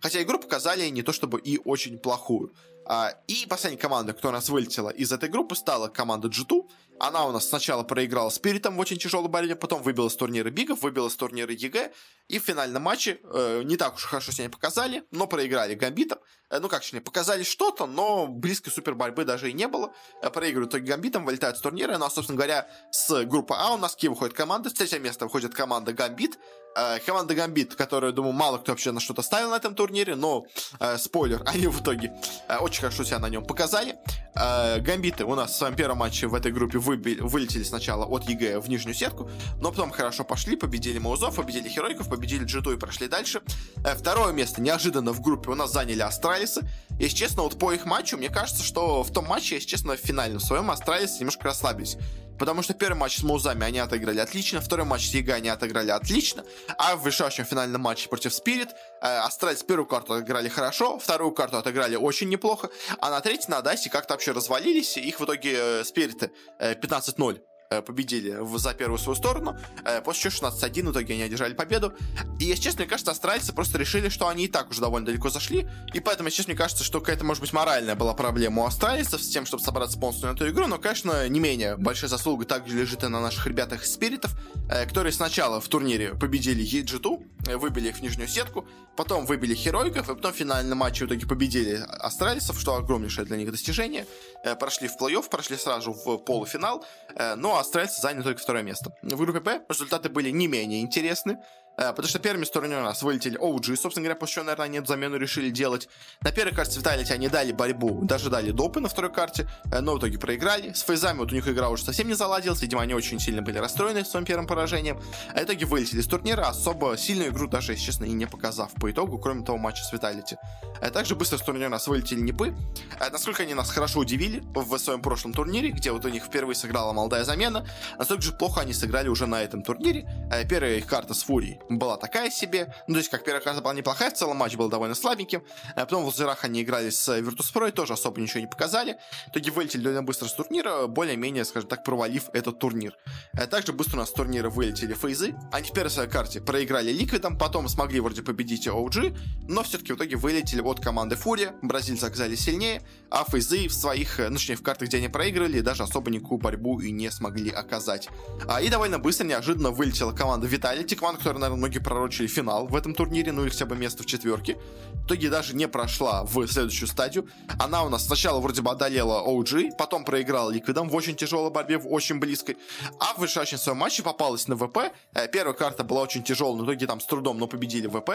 Хотя игру показали не то чтобы и очень плохую. А, и последняя команда, кто нас вылетела из этой группы, стала команда G2. Она у нас сначала проиграла Спиритом в очень тяжелой борьбе, потом выбила с турнира Бигов, выбила с турнира EG. И в финальном матче э, не так уж хорошо себя показали, но проиграли Гамбитом. Э, ну как, точнее, показали что-то, но близкой супер борьбы даже и не было. Э, проигрывают итоге Гамбитом, вылетают с турнира. Ну а, собственно говоря, с группы А у нас Ки выходит команда, с третьего места выходит команда Гамбит. Э, команда Гамбит, которую, думаю, мало кто вообще на что-то ставил на этом турнире, но, э, спойлер, (laughs) они в итоге э, очень хорошо себя на нем показали. Э, Гамбиты у нас в своем первом матче в этой группе выби- вылетели сначала от EG в нижнюю сетку, но потом хорошо пошли, победили Маузов, победили Херойков, победили G2 и прошли дальше. Э, второе место неожиданно в группе у нас заняли Астралисы. Если честно, вот по их матчу, мне кажется, что в том матче, если честно, в финальном своем Астралисы немножко расслабились. Потому что первый матч с Маузами они отыграли отлично, второй матч с EG они отыграли отлично, а в решающем финальном матче против Spirit э, Astralis первую карту отыграли хорошо, вторую карту отыграли очень неплохо, а на третьей на Дайсе как-то вообще развалились, их в итоге э, Спириты э, 15-0 Э, победили за первую свою сторону, э, после чего 16-1 в итоге они одержали победу. И, если честно, мне кажется, австралийцы просто решили, что они и так уже довольно далеко зашли, и поэтому, если честно, мне кажется, что какая-то, может быть, моральная была проблема у австралийцев с тем, чтобы собраться полностью на эту игру, но, конечно, не менее большая заслуга также лежит и на наших ребятах спиритов, э, которые сначала в турнире победили G2, выбили их в нижнюю сетку, потом выбили Херойков, и потом в финальном матче в итоге победили австралийцев, что огромнейшее для них достижение. Прошли в плей-офф, прошли сразу в полуфинал, ну а австралийцы заняли только второе место. В группе Б результаты были не менее интересны. Э, потому что первыми стороны у нас вылетели OG, собственно говоря, после чего, наверное, эту замену решили делать. На первой карте Vitality они дали борьбу, даже дали допы на второй карте, э, но в итоге проиграли. С фейзами вот у них игра уже совсем не заладилась, видимо, они очень сильно были расстроены своим первым поражением. А в итоге вылетели с турнира, особо сильную игру даже, если честно, и не показав по итогу, кроме того матча с Vitality. А также быстро с турнира у нас вылетели Непы. Насколько они нас хорошо удивили в своем прошлом турнире, где вот у них впервые сыграла молодая замена, настолько же плохо они сыграли уже на этом турнире. Первая их карта с Фурией была такая себе. Ну, то есть, как первая карта была неплохая, в целом матч был довольно слабеньким. А потом в лазерах они играли с Virtus.pro и тоже особо ничего не показали. В итоге вылетели довольно быстро с турнира, более-менее, скажем так, провалив этот турнир. А также быстро у нас с турнира вылетели фейзы. Они в первой своей карте проиграли Ликвидом, потом смогли вроде победить OG, но все-таки в итоге вылетели от команды Фурия. Бразильцы оказались сильнее, а фейзы в своих, ну, точнее, в картах, где они проиграли, даже особо никакую борьбу и не смогли оказать. А, и довольно быстро, неожиданно вылетела команда Vitality, команда, которая, наверное, наверное, многие пророчили финал в этом турнире, ну или хотя бы место в четверке. В итоге даже не прошла в следующую стадию. Она у нас сначала вроде бы одолела OG, потом проиграла Ликвидом в очень тяжелой борьбе, в очень близкой. А в решающем своем матче попалась на ВП. Э, первая карта была очень тяжелая, но в итоге там с трудом, но победили ВП.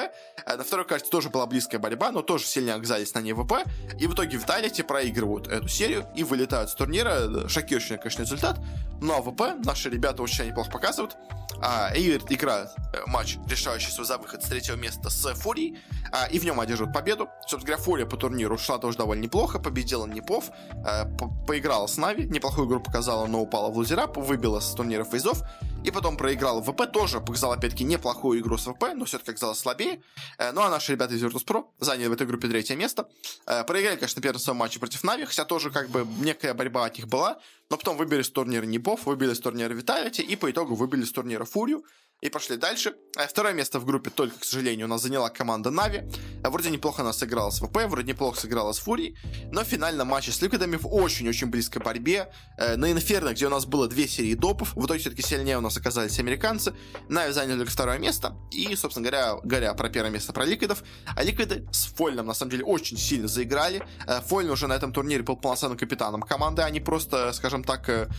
Э, на второй карте тоже была близкая борьба, но тоже сильно оказались на ней ВП. И в итоге Vitality проигрывают эту серию и вылетают с турнира. Шокирующий, конечно, результат. Но ну, ВП наши ребята очень неплохо показывают. А, и играют э, матч, решающийся за выход с третьего места с Фурией, а, и в нем одерживают победу. Собственно говоря, Фурия по турниру шла тоже довольно неплохо, победила Непов, а, по поиграла с Navi, неплохую игру показала, но упала в лузерап, выбила с турнира фейзов, и потом проиграла ВП, тоже показал опять-таки неплохую игру с ВП, но все-таки оказалось слабее. Э, ну а наши ребята из Virtus.pro заняли в этой группе третье место. Э, проиграли, конечно, первый своем матче против Нави, хотя тоже как бы некая борьба от них была, но потом выбили с турнира Непов, выбили с турнира Виталити и по итогу выбили с турнира Фурию и пошли дальше. Э, второе место в группе только, к сожалению, у нас заняла команда Нави. Э, вроде неплохо она сыграла с ВП, вроде неплохо сыграла с Фурией, но в финальном матче с Ликвидами в очень-очень близкой борьбе. Э, на Инферно, где у нас было две серии допов, в итоге все-таки сильнее у нас оказались американцы. Нави заняли второе место, и, собственно говоря, говоря про первое место про Ликвидов, а Ликвиды с Фольном, на самом деле, очень сильно заиграли. Фольн уже на этом турнире был полноценным капитаном команды, а не просто, скажем так,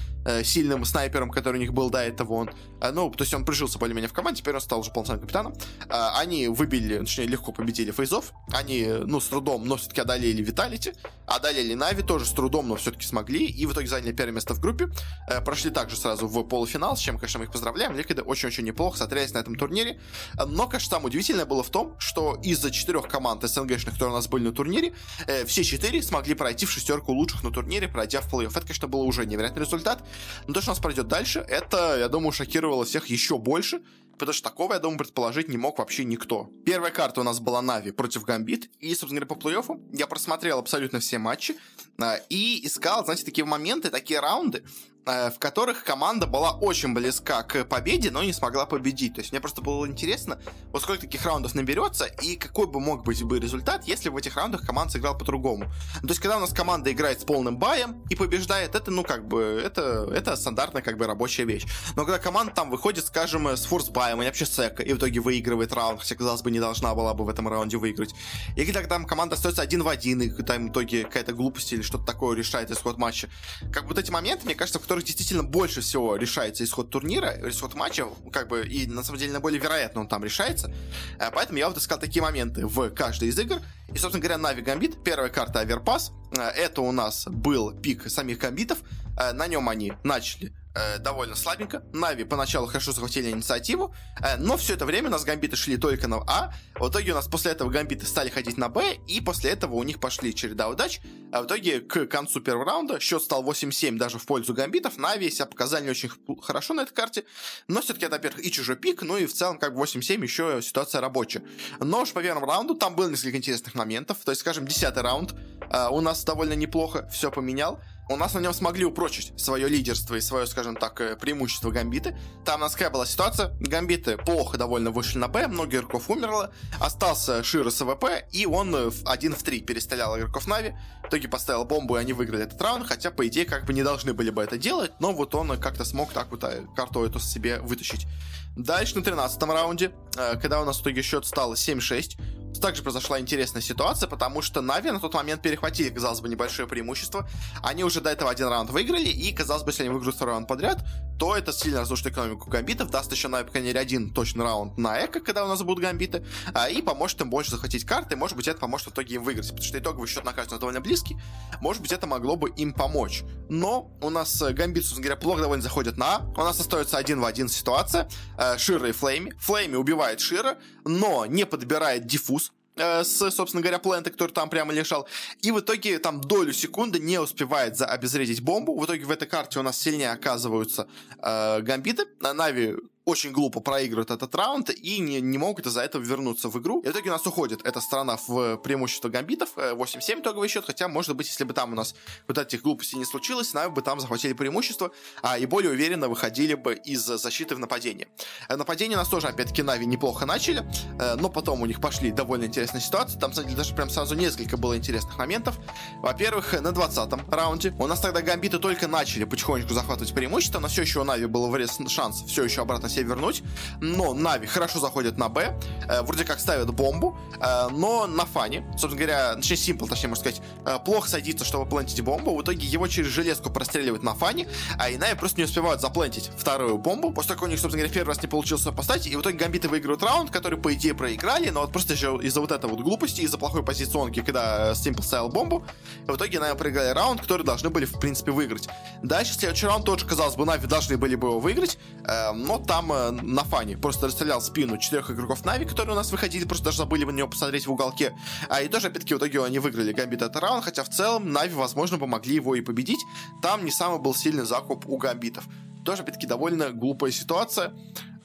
сильным снайпером, который у них был до этого он. Ну, то есть он прижился более-менее в команде, теперь он стал уже полноценным капитаном. А, они выбили, точнее, легко победили фейзов. Они, ну, с трудом, но все-таки одолели Виталити. Одолели Нави тоже с трудом, но все-таки смогли. И в итоге заняли первое место в группе. Э, прошли также сразу в полуфинал, с чем, конечно, мы их поздравляем. Ликвиды очень-очень неплохо смотрелись на этом турнире. Но, конечно, самое удивительное было в том, что из-за четырех команд СНГшных, которые у нас были на турнире, э, все четыре смогли пройти в шестерку лучших на турнире, пройдя в плей-офф. Это, конечно, было уже невероятный результат. Но то, что у нас пройдет дальше, это, я думаю, шокировало всех еще больше потому что такого, я думаю, предположить не мог вообще никто. Первая карта у нас была Нави против Гамбит, и, собственно говоря, по плей-оффу я просмотрел абсолютно все матчи а, и искал, знаете, такие моменты, такие раунды, в которых команда была очень близка к победе, но не смогла победить. То есть мне просто было интересно, вот сколько таких раундов наберется и какой бы мог быть бы результат, если в этих раундах команда сыграла по-другому. Ну, то есть когда у нас команда играет с полным баем и побеждает, это, ну, как бы, это, это стандартная, как бы, рабочая вещь. Но когда команда там выходит, скажем, с форс-баем или вообще с и в итоге выигрывает раунд, хотя, казалось бы, не должна была бы в этом раунде выиграть. И когда там команда остается один в один, и там в итоге какая-то глупость или что-то такое решает исход матча. Как вот эти моменты, мне кажется, в которых действительно больше всего решается исход турнира, исход матча, как бы, и на самом деле наиболее вероятно он там решается. Э, поэтому я вот искал такие моменты в каждой из игр. И, собственно говоря, Нави Гамбит, первая карта Аверпас, э, это у нас был пик самих гамбитов, э, на нем они начали э, довольно слабенько. Нави поначалу хорошо захватили инициативу, э, но все это время у нас гамбиты шли только на А. В итоге у нас после этого гамбиты стали ходить на Б, и после этого у них пошли череда удач. А в итоге к концу первого раунда счет стал 8-7 даже в пользу гамбитов. Нави себя показали не очень хорошо на этой карте, но все-таки это, во-первых, и чужой пик, ну и в целом как бы 8-7 еще ситуация рабочая. Но уж по первому раунду там было несколько интересных моментов. То есть, скажем, 10 раунд э, у нас довольно неплохо все поменял у нас на нем смогли упрочить свое лидерство и свое, скажем так, э, преимущество Гамбиты. Там у нас какая была ситуация? Гамбиты плохо довольно вышли на Б, много игроков умерло, остался Широ с AWP, и он э, один в три перестрелял игроков Нави. В итоге поставил бомбу, и они выиграли этот раунд, хотя, по идее, как бы не должны были бы это делать, но вот он как-то смог так вот э, карту эту себе вытащить. Дальше на 13 раунде, когда у нас в итоге счет стал 7-6, также произошла интересная ситуация, потому что Нави на тот момент перехватили, казалось бы, небольшое преимущество. Они уже до этого один раунд выиграли, и, казалось бы, если они выиграют второй раунд подряд, то это сильно разрушит экономику гамбитов, даст еще Нави, по крайней мере, один точный раунд на eco, когда у нас будут гамбиты, а, и поможет им больше захватить карты, может быть, это поможет в итоге им выиграть, потому что итоговый счет на карте довольно близкий, может быть, это могло бы им помочь. Но у нас э, гамбит, собственно говоря, плохо довольно заходит на А, у нас остается один в один ситуация, э, Широ и Флейми. Флейми убивает Широ, но не подбирает defuse, Э, с, собственно говоря, плента, который там прямо лежал. И в итоге там долю секунды не успевает за обезвредить бомбу. В итоге в этой карте у нас сильнее оказываются э, гамбиты. Нави очень глупо проигрывают этот раунд и не, не могут из-за этого вернуться в игру. И в итоге у нас уходит эта сторона в преимущество гамбитов, 8-7 э, итоговый счет, хотя, может быть, если бы там у нас вот этих глупостей не случилось, нами бы там захватили преимущество а, и более уверенно выходили бы из защиты в нападение. Э, нападение у нас тоже, опять-таки, Нави неплохо начали, э, но потом у них пошли довольно интересные ситуации. Там, кстати, даже прям сразу несколько было интересных моментов. Во-первых, на 20-м раунде у нас тогда гамбиты только начали потихонечку захватывать преимущество, но все еще у Нави был врез шанс все еще обратно себе вернуть, но Нави хорошо заходят на Б, э, вроде как ставят бомбу, э, но на фане, собственно говоря, точнее, Симпл, точнее, можно сказать, э, плохо садится, чтобы плантить бомбу, в итоге его через железку простреливают на фане, а и Нави просто не успевают заплантить вторую бомбу, после того, у них, собственно говоря, первый раз не получилось поставить, и в итоге Гамбиты выигрывают раунд, который, по идее, проиграли, но вот просто из-за вот этой вот глупости, из-за плохой позиционки, когда Симпл ставил бомбу, в итоге Нави проиграли раунд, который должны были, в принципе, выиграть. Дальше следующий раунд тоже, казалось бы, Нави должны были бы его выиграть, э, но там э, Нафани просто расстрелял спину четырех игроков Нави, которые у нас выходили, просто даже забыли на него посмотреть в уголке. А и тоже, опять-таки, в итоге они выиграли Гамбит этот раунд, хотя в целом Нави, возможно, помогли его и победить. Там не самый был сильный закуп у Гамбитов. Тоже, опять-таки, довольно глупая ситуация.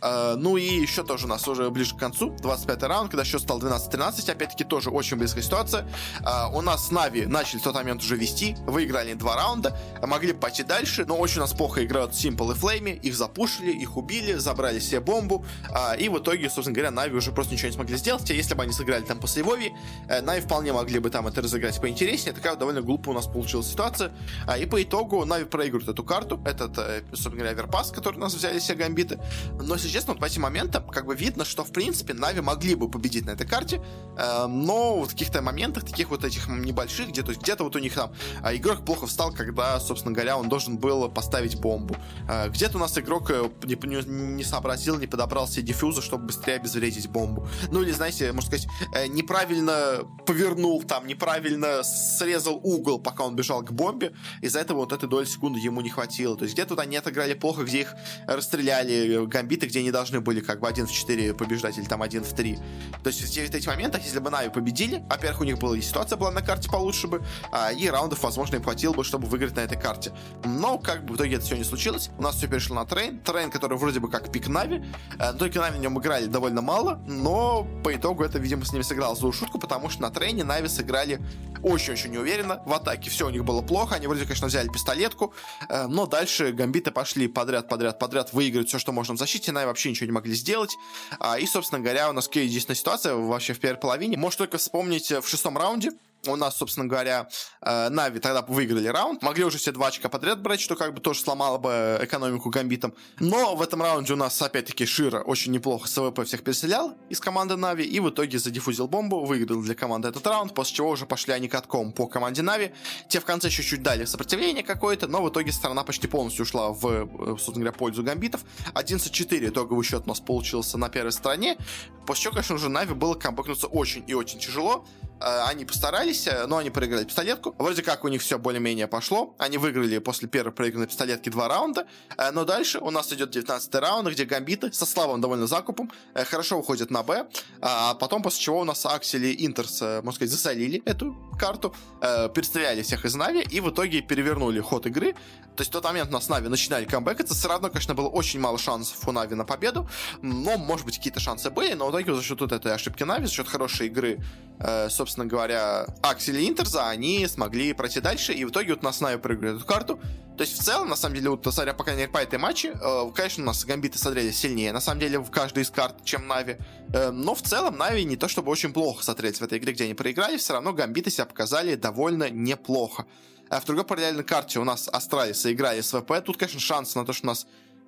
Uh, ну и еще тоже у нас уже ближе к концу, 25 раунд, когда счет стал 12-13, опять-таки тоже очень близкая ситуация. Uh, у нас Нави начали в тот момент уже вести, выиграли два раунда, могли пойти дальше, но очень у нас плохо играют Simple и Флейми, их запушили, их убили, забрали себе бомбу, uh, и в итоге, собственно говоря, Нави уже просто ничего не смогли сделать, если бы они сыграли там после Вови, Нави вполне могли бы там это разыграть поинтереснее, такая довольно глупая у нас получилась ситуация, и по итогу Нави проигрывают эту карту, этот, э, собственно говоря, Верпас, который у нас взяли все гамбиты, но если честно, вот по этим моментам как бы видно, что в принципе Нави могли бы победить на этой карте, э, но в каких-то моментах, таких вот этих небольших, где, где-то вот у них там э, игрок плохо встал, когда, собственно говоря, он должен был поставить бомбу. Э, где-то у нас игрок э, не, не, не сообразил, не подобрал себе диффуза, чтобы быстрее обезвредить бомбу. Ну или, знаете, можно сказать, э, неправильно повернул там, неправильно срезал угол, пока он бежал к бомбе, из-за этого вот этой доли секунды ему не хватило. То есть где-то они отыграли плохо, где их расстреляли э, гамбиты, где они должны были как бы 1 в 4 побеждать или там 1 в 3. То есть в этих моментах, если бы Нави победили, во-первых, у них была и ситуация была на карте получше бы, а, и раундов, возможно, им хватило бы, чтобы выиграть на этой карте. Но как бы в итоге это все не случилось. У нас все перешло на трейн. Трейн, который вроде бы как пик Нави. Э, только Нави в нем играли довольно мало, но по итогу это, видимо, с ними сыграло злую шутку, потому что на трейне Нави сыграли очень-очень неуверенно. В атаке все у них было плохо. Они вроде, конечно, взяли пистолетку, э, но дальше гамбиты пошли подряд, подряд, подряд выиграть все, что можно в защите. Нави вообще ничего не могли сделать. А, и, собственно говоря, у нас единственная ситуация вообще в первой половине. Может только вспомнить в шестом раунде, у нас, собственно говоря, э, Нави тогда выиграли раунд. Могли уже все два очка подряд брать, что как бы тоже сломало бы экономику гамбитам. Но в этом раунде у нас, опять-таки, Широ очень неплохо с AWP всех перестрелял из команды Нави. И в итоге задиффузил бомбу, выиграл для команды этот раунд, после чего уже пошли они катком по команде Нави. Те в конце чуть-чуть дали сопротивление какое-то, но в итоге сторона почти полностью ушла в, э, собственно говоря, пользу гамбитов. 11-4 итоговый счет у нас получился на первой стороне. После чего, конечно, уже Нави было камбэкнуться очень и очень тяжело. Э, они постарались, э, но они проиграли пистолетку. Вроде как у них все более-менее пошло. Они выиграли после первой проигранной пистолетки два раунда. Э, но дальше у нас идет 19 раунд, где гамбиты со слабым довольно закупом хорошо уходят на Б. А потом, после чего у нас Аксайл и Интерз, можно сказать, засолили эту карту, перестреляли всех из Нави и в итоге перевернули ход игры. То есть в тот момент у нас Нави начинали камбэк. Это все равно, конечно, было очень мало шансов у Нави на победу. Но, может быть, какие-то шансы были. Но в итоге за счет вот этой ошибки Нави, за счет хорошей игры, собственно говоря, Аксайл и Интерза, они смогли пройти дальше, и в итоге вот нас Нави проиграли эту карту. То есть в целом, на самом деле, вот, смотря по крайней мере, по этой матче, э, конечно, у нас гамбиты смотрелись сильнее, на самом деле, в каждой из карт, чем Нави. Э, но в целом Нави не то чтобы очень плохо смотрелись в этой игре, где они проиграли, все равно гамбиты себя показали довольно неплохо. А в другой параллельной карте у нас Астралисы играли с ВП. Тут, конечно, шанс на то, что у нас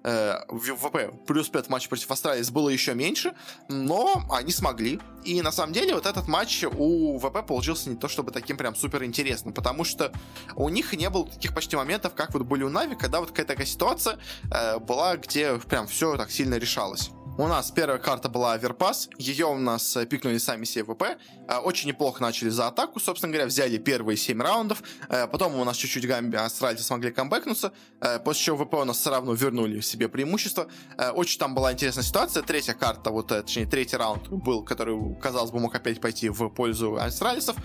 э, ВП плюс 5 матч против Астралис было еще меньше, но они смогли. И на самом деле вот этот матч у ВП получился не то чтобы таким прям супер интересным, потому что у них не было таких почти моментов, как вот были у Нави, когда вот какая-то такая ситуация э, была, где прям все так сильно решалось. У нас первая карта была Аверпас, ее у нас э, пикнули сами СВП, э, очень неплохо начали за атаку, собственно говоря, взяли первые 7 раундов, э, потом у нас чуть-чуть Гамби Астральцы смогли камбэкнуться, после чего ВП у нас все равно вернули себе преимущество. Очень там была интересная ситуация, третья карта, вот, точнее, третий раунд был, который, казалось бы, мог опять пойти в пользу Астралисов.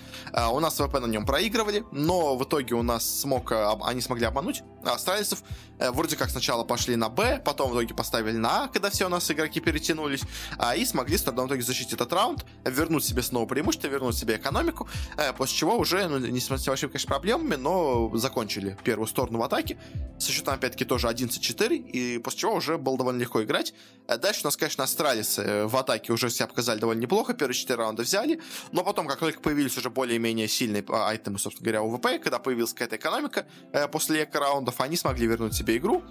У нас ВП на нем проигрывали, но в итоге у нас смог, они смогли обмануть Астралисов. Вроде как сначала пошли на Б, потом в итоге поставили на А, когда все у нас игроки перетянулись, а, и смогли с итоге защитить этот раунд, вернуть себе снова преимущество, вернуть себе экономику, э, после чего уже, ну, несмотря на большими, конечно, проблемами, но закончили первую сторону в атаке, со счетом, опять-таки, тоже 11-4, и после чего уже было довольно легко играть. Э, дальше у нас, конечно, Астралис э, в атаке уже себя показали довольно неплохо, первые 4 раунда взяли, но потом, как только появились уже более-менее сильные а, айтемы, собственно говоря, УВП, когда появилась какая-то экономика после эко-раундов, они смогли вернуть себе игру,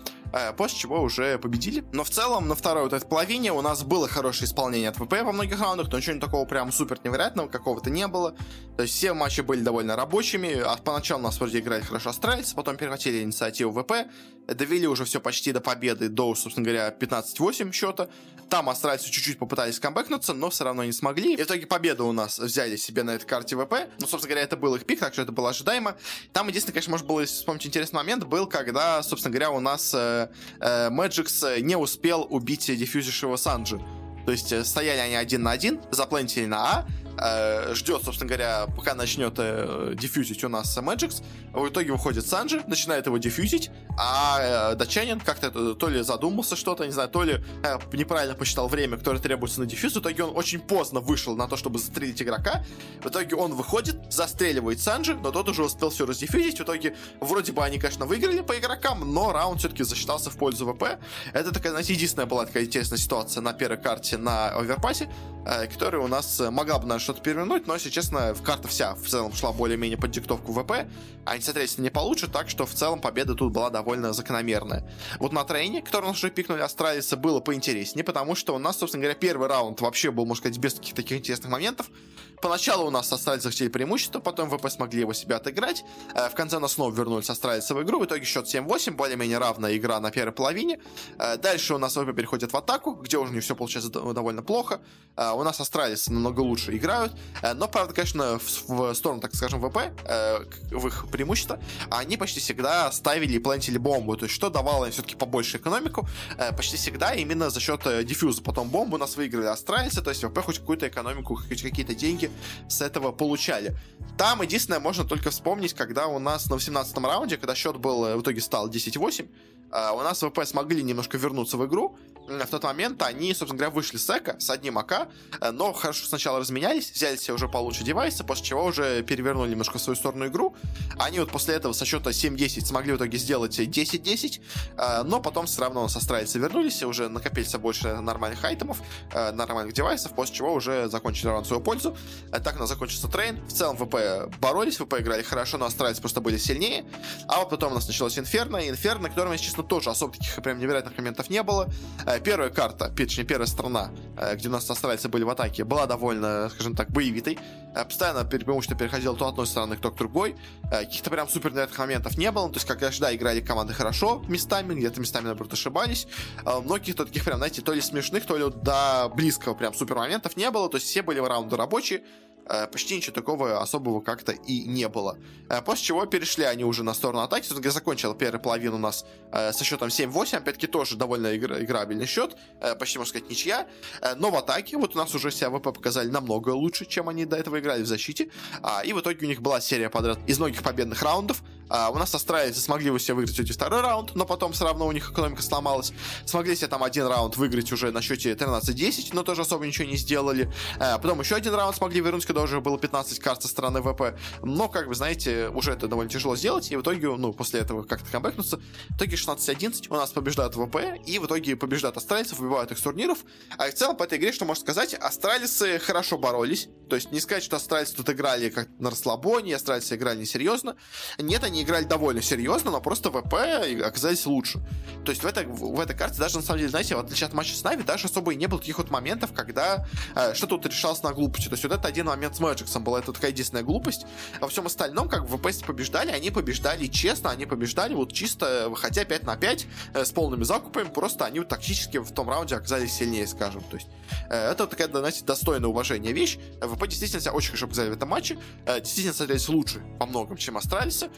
после чего уже победили. Но в целом, на второй вот этой половине у нас было хорошее исполнение от ВП во многих раундах, но ничего такого прям супер невероятного какого-то не было. То есть все матчи были довольно рабочими. А поначалу у нас вроде играли хорошо астральцы, потом перехватили инициативу ВП, довели уже все почти до победы, до, собственно говоря, 15-8 счета. Там астральцы чуть-чуть попытались камбэкнуться, но все равно не смогли. И в итоге победу у нас взяли себе на этой карте ВП. Ну, собственно говоря, это был их пик, так что это было ожидаемо. Там единственное, конечно, может было вспомнить интересный момент, был, когда, собственно говоря, у нас э, э, Magix не успел убить дефьюзившего Санджи. То есть э, стояли они один на один, заплентили на А, э, ждет, собственно говоря, пока начнет э, дефьюзить у нас Magix. В итоге выходит Санджи, начинает его дефьюзить, а э, датчанин как-то то ли задумался что-то, не знаю, то ли э, неправильно посчитал время, которое требуется на дефьюз. В итоге он очень поздно вышел на то, чтобы застрелить игрока. В итоге он выходит, застреливает Санджи, но тот уже успел все раздефьюзить. В итоге вроде бы они, конечно, выиграли по игрокам, но раунд все-таки засчитался в пользу ВП. Это такая, знаете, единственная была такая интересная ситуация на первой карте на оверпасе, э, которая у нас могла бы, наверное, что-то перевернуть, но, если честно, карта вся в целом шла более-менее под диктовку ВП. Они, соответственно, не получше, так что в целом победа тут была довольно закономерная. Вот на трейне, который у нас уже пикнули Астралиса, было поинтереснее, потому что у нас, собственно говоря, первый раунд вообще был, можно сказать, без каких-то таких интересных моментов. Поначалу у нас Астралис захватили преимущество, потом ВП смогли его себя отыграть. Э, в конце нас снова вернулись Астралиса в игру. В итоге счет 7-8, более-менее равная игра на первой половине. Э, дальше у нас ВП переходит в атаку, где уже не все получается довольно плохо. Э, у нас Астралис намного лучше играют. Но, правда, конечно, в, сторону, так скажем, ВП, в их преимущество, они почти всегда ставили и плантили бомбу. То есть, что давало им все-таки побольше экономику. Почти всегда именно за счет дефьюза. Потом бомбу у нас выиграли Астралисы, то есть ВП хоть какую-то экономику, хоть какие-то деньги с этого получали. Там единственное, можно только вспомнить, когда у нас на 18 раунде, когда счет был э, в итоге стал 10-8, а, у нас ВП смогли немножко вернуться в игру. В тот момент они, собственно говоря, вышли с эко, с одним АК, э, но хорошо сначала разменялись, взяли себе уже получше девайсы, после чего уже перевернули немножко свою сторону игру. Они вот после этого со счета 7-10 смогли в итоге сделать 10-10, э, но потом все равно со страйца вернулись, уже накопили все больше нормальных айтемов, э, нормальных девайсов, после чего уже закончили раунд свою пользу. Так у нас закончился трейн. В целом ВП боролись, ВП играли хорошо, но астральцы просто были сильнее. А вот потом у нас началось Инферно, Инферно, которым, если честно, конечно, тоже особо таких прям невероятных моментов не было. Э, первая карта, точнее, первая страна, э, где у нас австралийцы были в атаке, была довольно, скажем так, боевитой. Э, постоянно преимущество переходило то одной стороны, то к другой. Каких-то прям супер невероятных моментов не было. То есть, как конечно, да, играли команды хорошо местами, где-то местами, наоборот, ошибались. Но каких-то таких прям, знаете, то ли смешных, то ли до близкого прям супер моментов не было. То есть, все были в раунды рабочие. Э, почти ничего такого особого как-то и не было. Э, после чего перешли они уже на сторону атаки. Все-таки закончил первую половину у нас э, со счетом 7-8. Опять-таки тоже довольно игра- играбельный счет. Почти, можно сказать, ничья. Но в атаке вот у нас уже себя ВП показали намного лучше, чем они до этого играли в защите. А, и в итоге у них была серия подряд из многих победных раундов. А, у нас австралийцы смогли бы себе выиграть эти второй раунд, но потом все равно у них экономика сломалась. Смогли себе там один раунд выиграть уже на счете 13-10, но тоже особо ничего не сделали. Потом еще один раунд смогли вернуть, когда уже было 15 карт со стороны ВП. Но, как бы, знаете, уже это довольно тяжело сделать, и в итоге, ну, после этого как-то камбэкнуться. В итоге 16-11 у нас побеждают ВП, и в итоге побеждают астралийцев, выбивают их с турниров. А в целом по этой игре, что можно сказать, астралисы хорошо боролись. То есть не сказать, что астралицы тут играли как на расслабоне, астралицы играли несерьезно. Нет, они играли довольно серьезно, но просто ВП оказались лучше. То есть в этой, в этой карте даже, на самом деле, знаете, в отличие от матча с Нави, даже особо и не было таких вот моментов, когда э, что-то тут решалось на глупости. То есть вот это один момент с Мэджиксом была это такая единственная глупость. А во всем остальном, как в ВПС побеждали, они побеждали честно, они побеждали вот чисто, выходя 5 на 5 э, с полными закупами, просто они вот тактически в том раунде оказались сильнее, скажем. То есть э, это такая, знаете, достойная уважения вещь. ВП ВП действительно себя очень хорошо показали в этом матче, э, действительно смотрелись лучше по многом, чем Астралисы,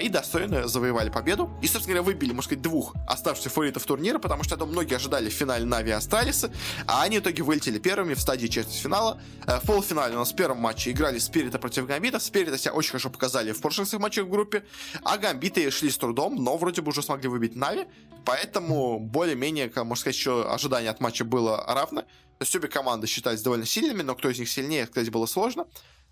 и достойно завоевали победу. И, собственно говоря, выбили, можно сказать, двух оставшихся фаворитов турнира, потому что, я думаю, многие ожидали в финале Нави Астралисы, а они в итоге вылетели первыми в стадии четвертьфинала. В полуфинале у нас в первом матче играли Спирита против Гамбита. Спирита себя очень хорошо показали в прошлых своих матчах в группе, а Гамбиты шли с трудом, но вроде бы уже смогли выбить Нави, поэтому более-менее, можно сказать, еще ожидание от матча было равно. То есть обе команды считались довольно сильными, но кто из них сильнее, сказать было сложно.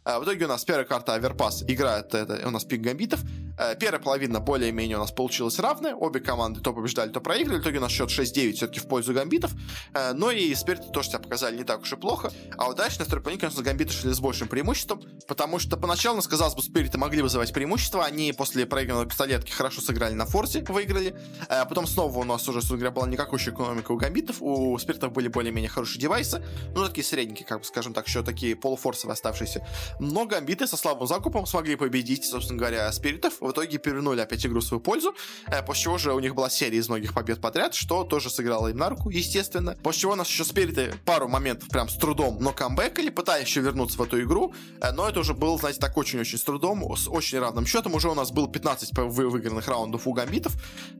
А, в итоге у нас первая карта Аверпас играет это у нас пик гамбитов. А, первая половина более-менее у нас получилась равная. Обе команды то побеждали, то проиграли. В итоге у нас счет 6-9 все-таки в пользу гамбитов. А, но и Спириты тоже себя показали не так уж и плохо. А дальше на второй половине, конечно, гамбиты шли с большим преимуществом. Потому что поначалу, нас казалось бы, Спириты могли вызывать преимущество. Они после проигранного пистолетки хорошо сыграли на форте, выиграли. Потом снова у нас уже, собственно говоря, была никакущая экономика у гамбитов. У Спиритов были более-менее хорошие девайсы. Ну, такие средненькие, как бы скажем так, еще такие полуфорсовые оставшиеся. Но гамбиты со слабым закупом смогли победить, собственно говоря, спиритов. В итоге перевернули опять игру в свою пользу, э, после чего же у них была серия из многих побед подряд, что тоже сыграло им на руку, естественно. После чего у нас еще спириты пару моментов прям с трудом, но камбэкали, пытаясь еще вернуться в эту игру, э, но это уже было, знаете, так очень-очень с трудом, с очень равным счетом. Уже у нас было 15 выигранных раундов у гамбитов,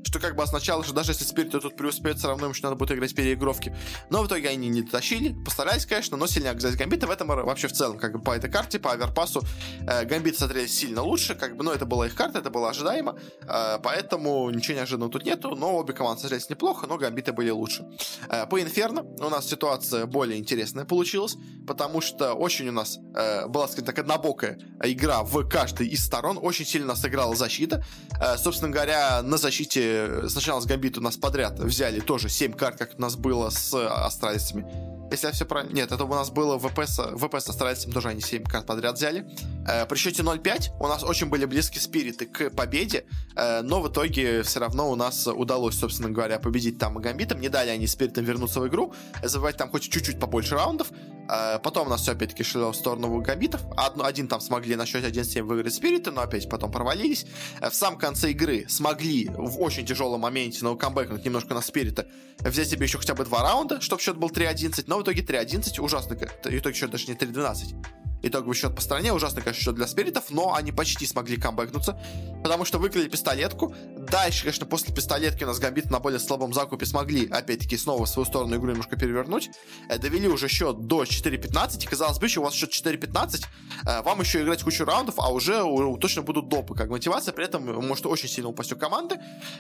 что как бы означало, что даже если спириты тут преуспеют, все равно им еще надо будет играть переигровки. Но в итоге они не дотащили, постарались, конечно, но сильнее оказались гамбиты. В этом вообще в целом, как бы по этой карте, по аверпасу, э, гамбиты смотрелись сильно лучше, как бы, но это была их карта, это было ожидаемо, э, поэтому ничего неожиданного тут нету, но обе команды смотрелись неплохо, но гамбиты были лучше. Э, по Инферно у нас ситуация более интересная получилась, потому что очень у нас э, была, скажем так, однобокая игра в каждой из сторон, очень сильно сыграла защита. Э, собственно говоря, на защите сначала с гамбит у нас подряд взяли тоже 7 карт, как у нас было с астралисами. Если я все правильно... Нет, это у нас было ВП с, ВП с астралисами, тоже они 7 карт подряд взяли. Э, при счете 0-5 у нас очень были близки спириты к победе, э, но в итоге все равно у нас удалось, собственно говоря, победить там Гамбитом. Не дали они спиритам вернуться в игру, забивать там хоть чуть-чуть побольше раундов. Э, потом у нас все опять-таки шло в сторону Гамбитов. Одно, один там смогли на счете 1-7 выиграть спириты, но опять потом провалились. Э, в самом конце игры смогли в очень тяжелом моменте, но камбэкнуть немножко на спирита, взять себе еще хотя бы два раунда, чтобы счет был 3-11, но в итоге 3-11 ужасно. Итог счет даже не 3-12. Итоговый счет по стране, ужасный, конечно, счет для спиритов, но они почти смогли камбэкнуться, потому что выиграли пистолетку. Дальше, конечно, после пистолетки у нас гамбит на более слабом закупе смогли, опять-таки, снова свою сторону игру немножко перевернуть. Э, довели уже счет до 4-15, и казалось бы, еще у вас счет 4-15, э, вам еще играть кучу раундов, а уже точно будут допы, как мотивация, при этом может очень сильно упасть у команды,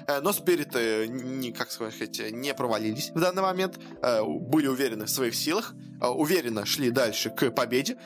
э, но спириты, не, как сказать, не провалились в данный момент, были уверены в своих силах, уверенно шли дальше к победе,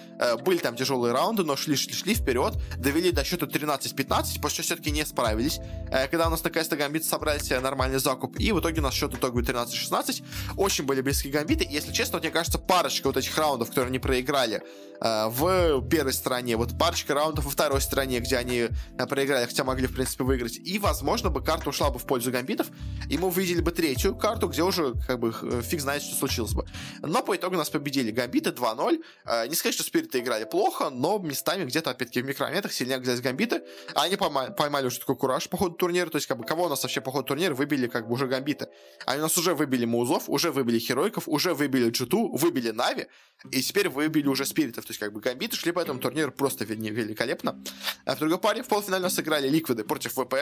были там тяжелые раунды, но шли-шли-шли вперед, довели до счета 13-15, после чего все-таки не справились. Э, когда у нас такая гамбит собрали себе нормальный закуп, и в итоге у нас счет итоговый 13-16. Очень были близкие гамбиты. Если честно, вот, мне кажется, парочка вот этих раундов, которые они проиграли, Э, в первой стороне, вот парочка раундов во второй стороне, где они э, проиграли, хотя могли, в принципе, выиграть. И, возможно, бы карта ушла бы в пользу гамбитов, и мы увидели бы третью карту, где уже, как бы, э, фиг знает, что случилось бы. Но по итогу нас победили гамбиты 2-0. Не сказать, что спириты играли плохо, но местами где-то, опять-таки, в микрометрах сильнее оказались гамбиты. А они поймали, поймали уже такой кураж по ходу турнира, то есть, как бы, кого у нас вообще по ходу турнира выбили, как бы, уже гамбиты. Они у нас уже выбили Музов, уже выбили Херойков, уже выбили Джиту, выбили Нави, и теперь выбили уже спиритов, то есть, как бы, гамбиты шли по этому турниру просто великолепно. А в другой паре в полуфинале у нас сыграли Ликвиды против ВП.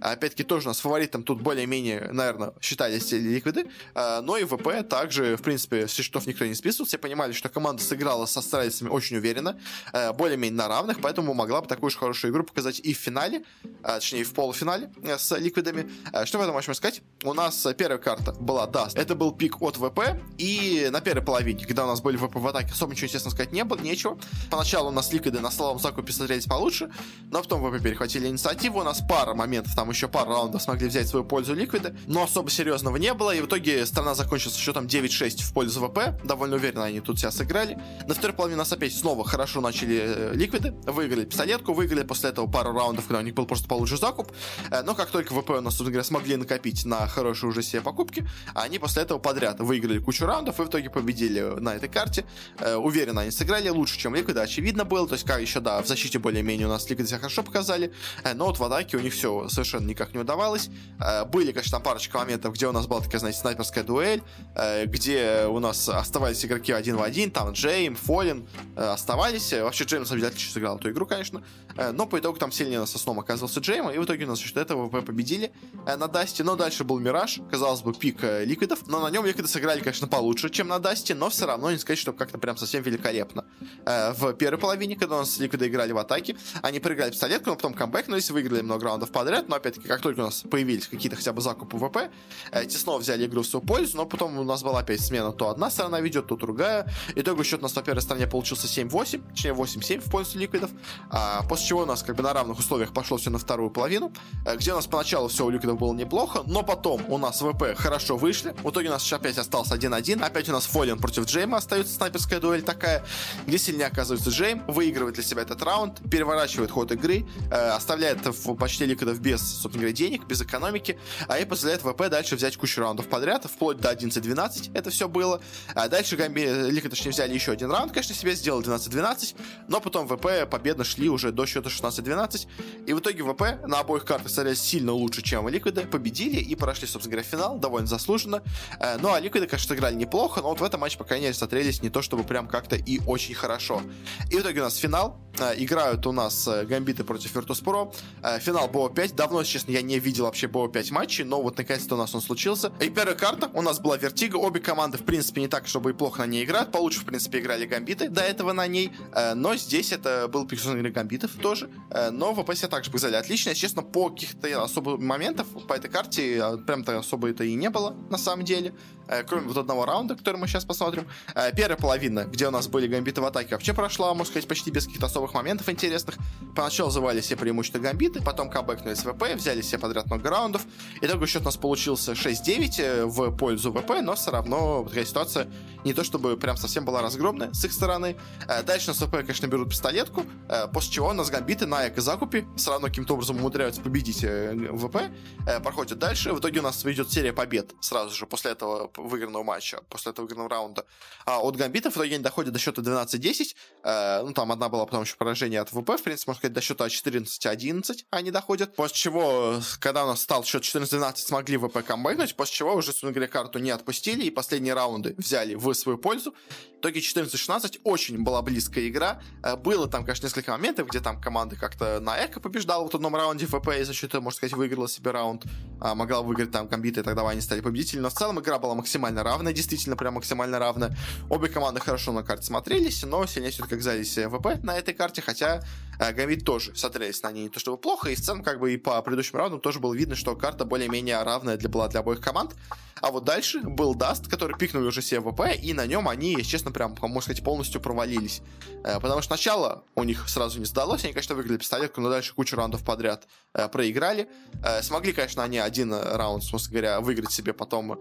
Опять-таки тоже у нас фаворитом тут более-менее, наверное, считались Ликвиды. А, но и ВП также, в принципе, с счетов никто не списывал. Все понимали, что команда сыграла с Астралисами очень уверенно, а, более-менее на равных, поэтому могла бы такую же хорошую игру показать и в финале, а, точнее, в полуфинале с Ликвидами. Что в этом можно сказать? У нас первая карта была Dust. Это был пик от ВП, и на первой половине, когда у нас были ВП в атаке, особо ничего, естественно, сказать не было, нечего. Поначалу у нас Ликвиды на слабом закупе смотрелись получше, но потом ВП перехватили инициативу. У нас пара моментов, там еще пара раундов смогли взять свою пользу Ликвиды, но особо серьезного не было, и в итоге страна закончилась счетом 9-6 в пользу ВП. Довольно уверенно они тут себя сыграли. На второй половине нас опять снова хорошо начали э, Ликвиды, выиграли пистолетку, выиграли после этого пару раундов, когда у них был просто получше закуп. Э, но, как как только ВП у нас, собственно говоря, смогли накопить на хорошие уже себе покупки, они после этого подряд выиграли кучу раундов и в итоге победили на этой карте. Э, уверенно они сыграли лучше, чем Ликвиды, очевидно было. То есть, как еще, да, в защите более-менее у нас Ликвиды себя хорошо показали, э, но вот в атаке у них все совершенно никак не удавалось. Э, были, конечно, там парочка моментов, где у нас была такая, знаете, снайперская дуэль, э, где у нас оставались игроки один в один, там Джейм, Фоллен э, оставались. Вообще Джейм, на самом деле, отлично сыграл эту игру, конечно. Э, но по итогу там сильнее нас основном оказывался Джейм, и в итоге у нас за счет этого ВП победили э, на Дасте. Но дальше был Мираж, казалось бы, пик э, Ликвидов, но на нем Ликвиды сыграли, конечно, получше, чем на Дасте, но все равно не сказать, что как-то прям совсем великолепно. Э, в первой половине, когда у нас Ликвиды играли в атаке, они проиграли пистолетку, но потом камбэкнулись, выиграли много раундов подряд, но опять-таки, как только у нас появились какие-то хотя бы закупы ВП, эти снова взяли игру в свою пользу, но потом у нас была опять смена, то одна сторона ведет, то другая. Итоговый счет у нас на первой стороне получился 7-8, точнее 8-7 в пользу Ликвидов, а, после чего у нас как бы на равных условиях пошло все на вторую половину, э, где у нас поначалу все у Ликвидов было неплохо, но потом у нас ВП хорошо вышли, в итоге у нас опять остался 1-1, опять у нас Фолин против Джейма остается снайперская дуэль такая, где сильнее оказывается Джейм, выигрывает для себя этот раунд, переворачивает ход игры, э, оставляет почти Ликвидов без, собственно говоря, денег, без экономики, а и позволяет ВП дальше взять кучу раундов подряд, вплоть до 11-12 это все было. А дальше Гамби, Лика, точнее, взяли еще один раунд, конечно, себе сделал 12-12, но потом ВП победно шли уже до счета 16-12, и в итоге ВП на обоих картах старались сильно лучше, чем Ликвиды, победили и прошли, собственно говоря, финал, довольно заслуженно. Э, ну, а Ликвиды, конечно, играли неплохо, но вот в этом матче, по крайней мере, смотрелись не то, чтобы прям как-то и очень хорошо. И в итоге у нас финал, э, играют у нас э, Гамбиты против Virtus.pro, финал BO5, давно, честно, я не видел вообще BO5 матчей, но вот наконец-то у нас он случился. И первая карта. У нас была Vertigo, обе команды, в принципе, не так, чтобы и плохо на ней играют, получше, в принципе, играли Гамбиты до этого на ней, но здесь это был персонаж Гамбитов тоже, но ВП себя также показали отлично, честно, по каких-то особых моментов по этой карте прям-то особо это и не было, на самом деле, кроме вот одного раунда, который мы сейчас посмотрим. Первая половина, где у нас были Гамбиты в атаке, вообще прошла, можно сказать, почти без каких-то особых моментов интересных. Поначалу завали все преимущества Гамбиты, потом кабэкнули с ВП, взяли себе подряд много раундов. Итоговый счет у нас получился 6-9 в пользу ВП, но все равно такая ситуация не то чтобы прям совсем была разгромная с их стороны. Дальше на ВП, конечно, берут пистолетку, после чего у нас Гамбиты на эко-закупе все равно каким-то образом умудряются победить ВП, проходят дальше. В итоге у нас идет серия побед сразу же после этого выигранного матча, после этого выигранного раунда. А от Гамбитов в итоге они доходят до счета 12-10. Ну, там одна была потом еще поражение от ВП, в принципе, можно сказать, до счета 14-11 они доходят. После чего, когда у нас стал счет 14-12, смогли ВП комбайнуть, после чего уже, собственно карту не отпустили и последние раунды взяли в свою пользу. Итоге 14-16 очень была близкая игра. Было там, конечно, несколько моментов, где там команда как-то на эко побеждала в одном раунде ВП и за счет этого, можно сказать, выиграла себе раунд. А, могла выиграть там Гамбиты, и тогда они стали победителями. Но в целом игра была максимально равная, действительно прям максимально равная. Обе команды хорошо на карте смотрелись, но сильнее все-таки оказались ВП на этой карте, хотя э, Гамбит тоже смотрелись на ней не то чтобы плохо, и в целом как бы и по предыдущим раундам тоже было видно, что карта более-менее равная для, была для обоих команд. А вот дальше был Dust, который пикнул уже себе ВП, и на нем они, если честно, прям, можно сказать, полностью провалились. Э, потому что сначала у них сразу не задалось, они, конечно, выиграли пистолетку, но дальше кучу раундов подряд э, проиграли. Э, смогли, конечно, они один раунд, собственно говоря, выиграть себе потом,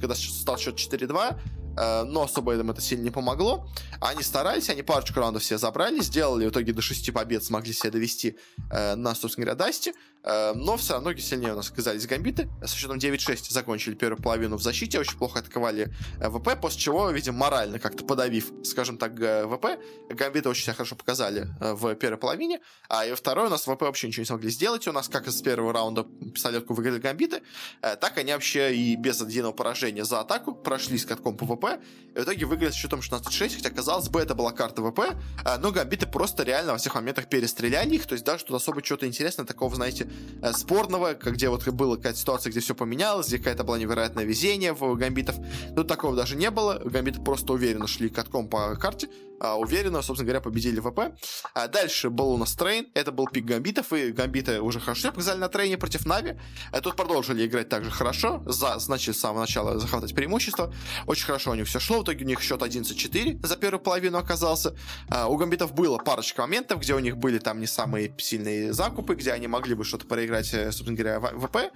когда стал счет 4-2, но особо им это сильно не помогло. Они старались, они парочку раундов все забрали, сделали в итоге до 6 побед, смогли себя довести на, собственно говоря, Дасте, но все равно сильнее у нас оказались гамбиты. Со счетом 9-6 закончили первую половину в защите, очень плохо атаковали ВП, после чего, видимо, морально как-то подавив, скажем так, ВП, гамбиты очень себя хорошо показали в первой половине, а и во второй у нас ВП вообще ничего не смогли сделать. У нас как из первого раунда пистолетку выиграли гамбиты, так они вообще и без единого поражения за атаку прошли с катком по ВП, и в итоге выиграли с счетом 16-6, хотя, казалось бы, это была карта ВП, но гамбиты просто реально во всех моментах перестреляли их, то есть даже тут особо что-то интересного такого, знаете, спорного, где вот была какая-то ситуация, где все поменялось, где какая-то была невероятное везение в гамбитов. Тут такого даже не было. Гамбиты просто уверенно шли катком по карте, а, уверенно, собственно говоря, победили ВП. А дальше был у нас Train, это был пик гамбитов, и гамбиты уже хорошо показали на трейне против Нави. А тут продолжили играть также хорошо, за, значит, с самого начала захватывать преимущество. Очень хорошо у них все шло, в итоге у них счет 11-4 за первую половину оказался. А, у гамбитов было парочка моментов, где у них были там не самые сильные закупы, где они могли бы что-то проиграть, э, собственно говоря, ВП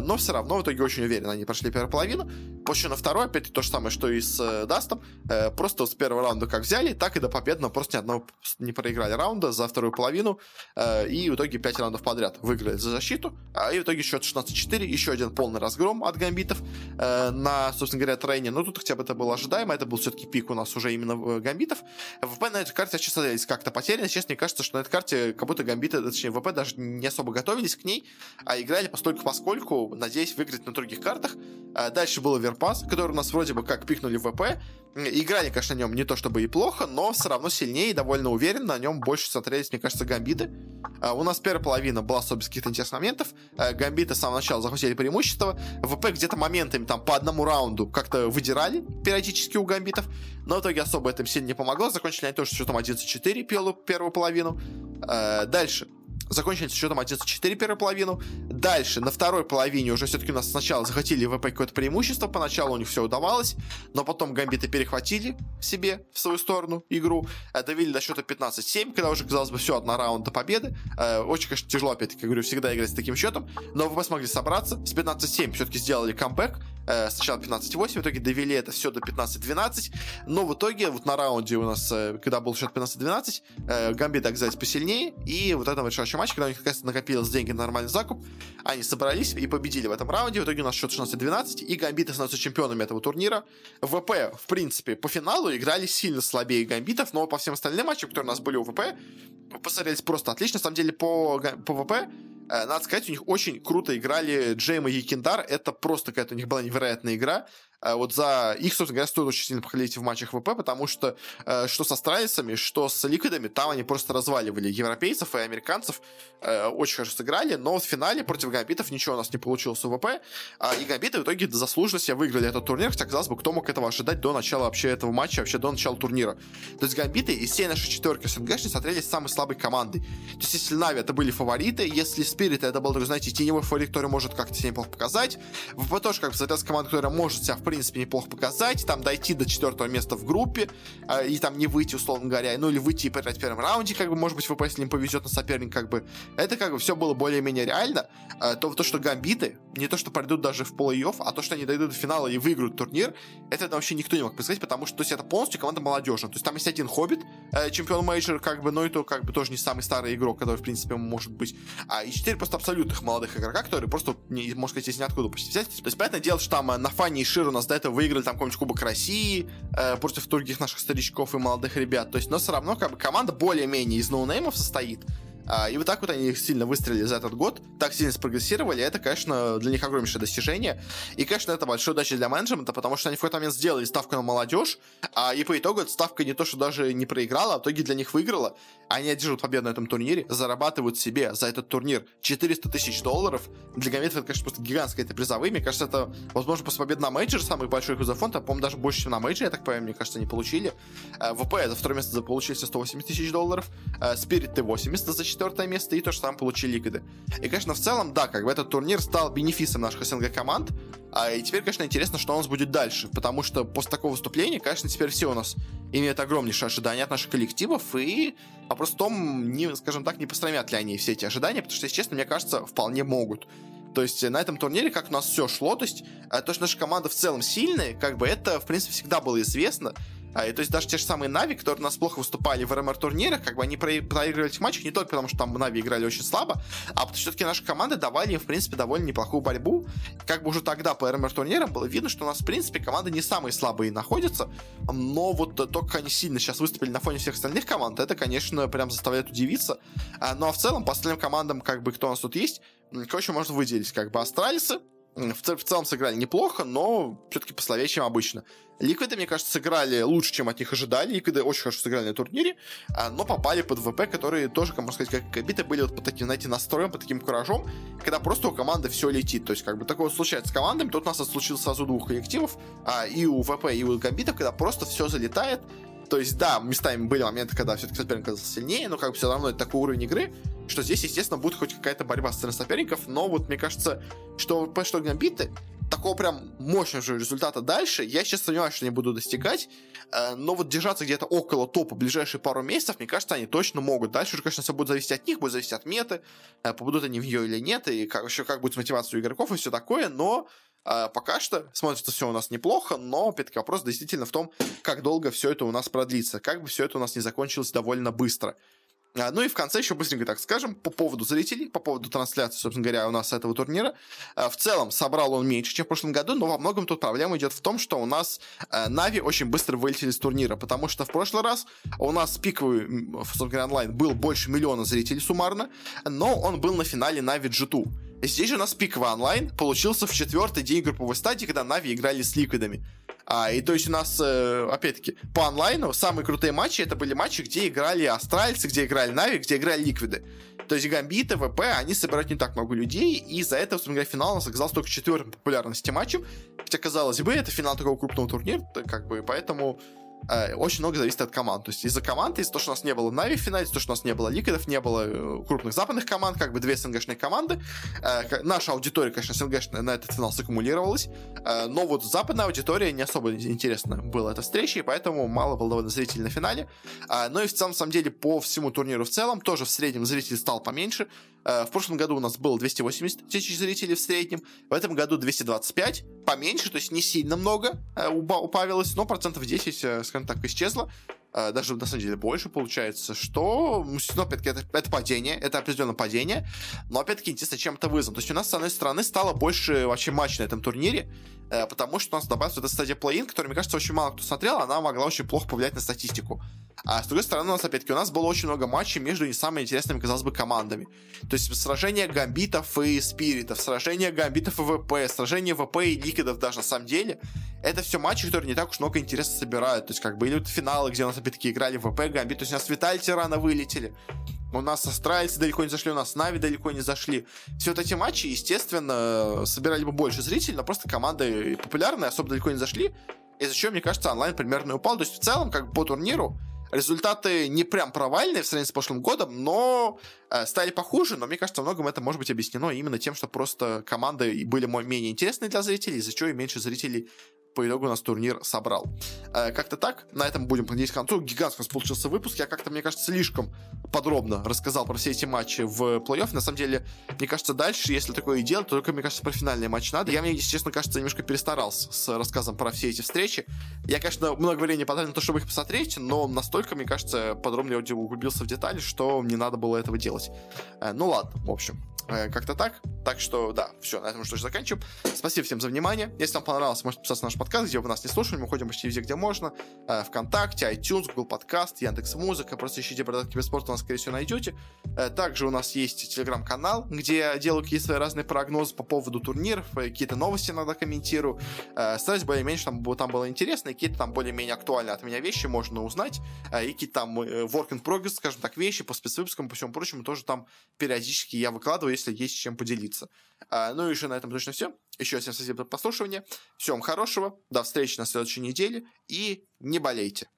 но все равно в итоге очень уверенно они прошли первую половину. После на второй, опять то же самое, что и с э, Дастом, э, просто с первого раунда как взяли, так и до победного просто ни одного не проиграли раунда за вторую половину, э, и в итоге 5 раундов подряд выиграли за защиту, а и в итоге счет 16-4, еще один полный разгром от гамбитов э, на, собственно говоря, трейне, но тут хотя бы это было ожидаемо, это был все-таки пик у нас уже именно э, гамбитов. ВП на этой карте честно как-то потеряны, честно, мне кажется, что на этой карте как будто гамбиты, точнее, ВП даже не особо готовились к ней, а играли постольку поскольку, надеясь выиграть на других картах. А дальше был Оверпас, который у нас вроде бы как пикнули в ВП. Играли, конечно, на нем не то чтобы и плохо, но все равно сильнее и довольно уверенно. На нем больше смотрелись, мне кажется, гамбиты. А у нас первая половина была особо без каких-то интересных моментов. А гамбиты с самого начала захватили преимущество. ВП где-то моментами там по одному раунду как-то выдирали периодически у гамбитов. Но в итоге особо это им сильно не помогло. Закончили они тоже счетом 11-4 первую, первую половину. Дальше закончили с счетом 11-4 первую половину. Дальше, на второй половине уже все-таки у нас сначала захватили ВП какое-то преимущество, поначалу у них все удавалось, но потом гамбиты перехватили себе в свою сторону игру, довели до счета 15-7, когда уже, казалось бы, все, одна раунд до победы. Э, очень, конечно, тяжело, опять-таки, говорю, всегда играть с таким счетом, но ВП смогли собраться, с 15-7 все-таки сделали камбэк, э, сначала 15-8, в итоге довели это все до 15-12, но в итоге вот на раунде у нас, когда был счет 15-12, гамбиты оказались посильнее, и вот этом решающем матч, когда у них наконец-то накопилось деньги на нормальный закуп, они собрались и победили в этом раунде. В итоге у нас счет 16-12, и гамбиты становятся чемпионами этого турнира. ВП, в принципе, по финалу играли сильно слабее гамбитов, но по всем остальным матчам, которые у нас были у ВП, посмотрелись просто отлично. На самом деле, по, по ВП э, надо сказать, у них очень круто играли Джейм и Якиндар. Это просто какая-то у них была невероятная игра. Э, вот за их, собственно говоря, стоит очень сильно похвалить в матчах ВП, потому что э, что со Страйсами, что с Ликвидами, там они просто разваливали европейцев и американцев, э, очень хорошо сыграли, но в финале против Гамбитов ничего у нас не получилось у ВП, а, и Гамбиты в итоге заслуженно себе выиграли этот турнир, хотя, казалось бы, кто мог этого ожидать до начала вообще этого матча, вообще до начала турнира. То есть Гамбиты из всей нашей четверки СНГшни смотрелись самой слабой командой. То есть если Нави это были фавориты, если Спирит это был, знаете, теневой фаворит, который может как-то себя показать, ВП тоже как бы смотрелась команда, которая может себя в принципе, неплохо показать, там дойти до четвертого места в группе, э, и там не выйти, условно говоря, ну или выйти и проиграть в первом раунде, как бы, может быть, ВП, им повезет на соперника, как бы, это как бы все было более-менее реально, э, то то, что гамбиты, не то, что пройдут даже в плей-офф, а то, что они дойдут до финала и выиграют турнир, это вообще никто не мог предсказать, потому что, то есть, это полностью команда молодежная, то есть, там есть один Хоббит, э, чемпион major, как бы, но это, как бы, тоже не самый старый игрок, который, в принципе, может быть, а и четыре просто абсолютных молодых игрока, которые просто, не, можно сказать, из ниоткуда почти взять, то есть, понятное дело, что там на фане и Шир у нас до этого выиграли там какой-нибудь Кубок России э, против других наших старичков и молодых ребят. То есть, но все равно как бы команда более-менее из ноунеймов состоит. А, и вот так вот они сильно выстрелили за этот год, так сильно спрогрессировали, это, конечно, для них огромнейшее достижение. И, конечно, это большая удача для менеджмента, потому что они в какой-то момент сделали ставку на молодежь, а, и по итогу эта ставка не то, что даже не проиграла, а в итоге для них выиграла. Они одерживают победу на этом турнире, зарабатывают себе за этот турнир 400 тысяч долларов. Для Гамбитов это, конечно, просто гигантская это призовые. Мне кажется, это, возможно, после победы на major самый большой их фонд, а, по-моему, даже больше, чем на мейджоре, я так понимаю, мне кажется, они получили. А, ВП за второе место получили 180 тысяч долларов, Spirit 80 за четвертое место, и то, что там получили ликвиды. И, конечно, в целом, да, как бы этот турнир стал бенефисом наших СНГ команд, а, и теперь, конечно, интересно, что у нас будет дальше, потому что после такого выступления, конечно, теперь все у нас имеют огромнейшие ожидания от наших коллективов, и вопрос в том, не, скажем так, не пострамят ли они все эти ожидания, потому что, если честно, мне кажется, вполне могут. То есть на этом турнире как у нас все шло, то есть э, то, что наша команда в целом сильная, как бы это, в принципе, всегда было известно. А, и то есть даже те же самые Нави, которые у нас плохо выступали в РМР-турнирах, как бы они проигрывали этих матчах не только потому, что там Нави играли очень слабо, а потому что все-таки наши команды давали им, в принципе, довольно неплохую борьбу. Как бы уже тогда по РМР-турнирам было видно, что у нас, в принципе, команды не самые слабые находятся, но вот то, как они сильно сейчас выступили на фоне всех остальных команд, это, конечно, прям заставляет удивиться. А, ну а в целом, по остальным командам, как бы, кто у нас тут есть, короче, можно выделить, как бы, Астралисы, в, в целом сыграли неплохо, но все-таки послабее, чем обычно. Ликвиды, мне кажется, сыграли лучше, чем от них ожидали. Ликвиды очень хорошо сыграли на турнире, а, но попали под ВП, которые тоже, как можно сказать, как биты были вот под таким, знаете, настроем, под таким куражом, когда просто у команды все летит. То есть, как бы такое случается с командами. Тут у нас случилось сразу двух коллективов, а, и у ВП, и у Гамбитов, когда просто все залетает, то есть, да, местами были моменты, когда все-таки соперник оказался сильнее, но как бы все равно это такой уровень игры, что здесь, естественно, будет хоть какая-то борьба с стороны соперников, но вот мне кажется, что ВП, что Гамбиты, такого прям мощного же результата дальше, я сейчас сомневаюсь, что они будут достигать, э, но вот держаться где-то около топа ближайшие пару месяцев, мне кажется, они точно могут. Дальше уже, конечно, все будет зависеть от них, будет зависеть от меты, э, побудут они в нее или нет, и как, еще как будет с мотивацией игроков и все такое, но э, пока что смотрится все у нас неплохо, но, опять-таки, вопрос действительно в том, как долго все это у нас продлится, как бы все это у нас не закончилось довольно быстро. А, ну и в конце еще быстренько так скажем, по поводу зрителей, по поводу трансляции, собственно говоря, у нас этого турнира. А, в целом, собрал он меньше, чем в прошлом году, но во многом тут проблема идет в том, что у нас Нави очень быстро вылетели с турнира, потому что в прошлый раз у нас пиковый, собственно говоря, онлайн был больше миллиона зрителей суммарно, но он был на финале Нави G2. Здесь же у нас пиковый онлайн получился в четвертый день групповой стадии, когда Нави играли с Ликвидами. А, и то есть у нас, э, опять-таки, по онлайну самые крутые матчи это были матчи, где играли Астралисы, где играли Нави, где играли Ликвиды. То есть Гамбиты, ВП, они собирают не так много людей, и этого, собственно говоря, финал у нас оказался только четвертым популярности матчем. Хотя, казалось бы, это финал такого крупного турнира, как бы, поэтому э, очень много зависит от команд. То есть из-за команд, из-за того, что у нас не было Нави в финале, из-за того, что у нас не было Ликвидов, не было э, крупных западных команд, как бы две СНГшные команды. Э, наша аудитория, конечно, СНГшная на этот финал саккумулировалась, но вот западная аудитория не особо интересна была эта встреча, и поэтому мало было довольно зрителей на финале. Э, ну и в целом, самом деле, по всему турниру в целом, тоже в среднем зрителей стал поменьше. Э, в прошлом году у нас было 280 тысяч зрителей в среднем, в этом году 225, поменьше, то есть не сильно много э, убавилось, но процентов 10, э, скажем так, исчезло даже на самом деле больше получается, что, ну, опять-таки, это, это падение, это определенное падение, но, опять-таки, интересно, чем это вызвано. То есть у нас, с одной стороны, стало больше вообще матчей на этом турнире, потому что у нас добавилась эта стадия плей-ин, которую, мне кажется, очень мало кто смотрел, она могла очень плохо повлиять на статистику. А с другой стороны, у нас, опять-таки, у нас было очень много матчей между не самыми интересными, казалось бы, командами. То есть сражения гамбитов и спиритов, сражения гамбитов и ВП, сражения ВП и ликвидов даже на самом деле. Это все матчи, которые не так уж много интереса собирают. То есть, как бы, или вот финалы, где у нас, опять-таки, играли ВП, гамбит. То есть, у нас Витальти рано вылетели. У нас астральцы далеко не зашли, у нас Нави далеко не зашли. Все вот эти матчи, естественно, собирали бы больше зрителей, но просто команды популярные особо далеко не зашли. Из-за чего, мне кажется, онлайн примерно упал. То есть, в целом, как по турниру, Результаты не прям провальные в сравнении с прошлым годом, но э, стали похуже, но мне кажется, во многом это может быть объяснено именно тем, что просто команды были менее интересны для зрителей, из-за чего и меньше зрителей по итогу нас турнир собрал. Э, как-то так, на этом будем подходить к концу. Гигантский у нас получился выпуск. Я как-то, мне кажется, слишком подробно рассказал про все эти матчи в плей-офф. На самом деле, мне кажется, дальше, если такое и делать, то только, мне кажется, про финальный матч надо. Я, мне, если честно, кажется, немножко перестарался с рассказом про все эти встречи. Я, конечно, много времени потратил на то, чтобы их посмотреть, но настолько, мне кажется, подробно я углубился в детали, что не надо было этого делать. Э, ну ладно, в общем. Э, как-то так. Так что, да, все, на этом что же заканчиваем. Спасибо всем за внимание. Если вам понравилось, можете подписаться на наш подкаст, где вы нас не слушали. Мы ходим почти везде, где можно. Э, Вконтакте, iTunes, Google Подкаст, Яндекс Музыка. Просто ищите «Бородатый киберспорт», у нас, скорее всего, найдете. Э, также у нас есть телеграм-канал, где я делаю какие-то свои разные прогнозы по поводу турниров, какие-то новости иногда комментирую. Стараюсь более-менее, чтобы там было интересно, и какие-то там более-менее актуальные от меня вещи можно узнать. И какие-то там work in progress, скажем так, вещи по спецвыпускам, по всему прочему, тоже там периодически я выкладываю, если есть чем поделиться. А, ну и еще на этом точно все. Еще всем спасибо за прослушивание. Всем хорошего. До встречи на следующей неделе. И не болейте.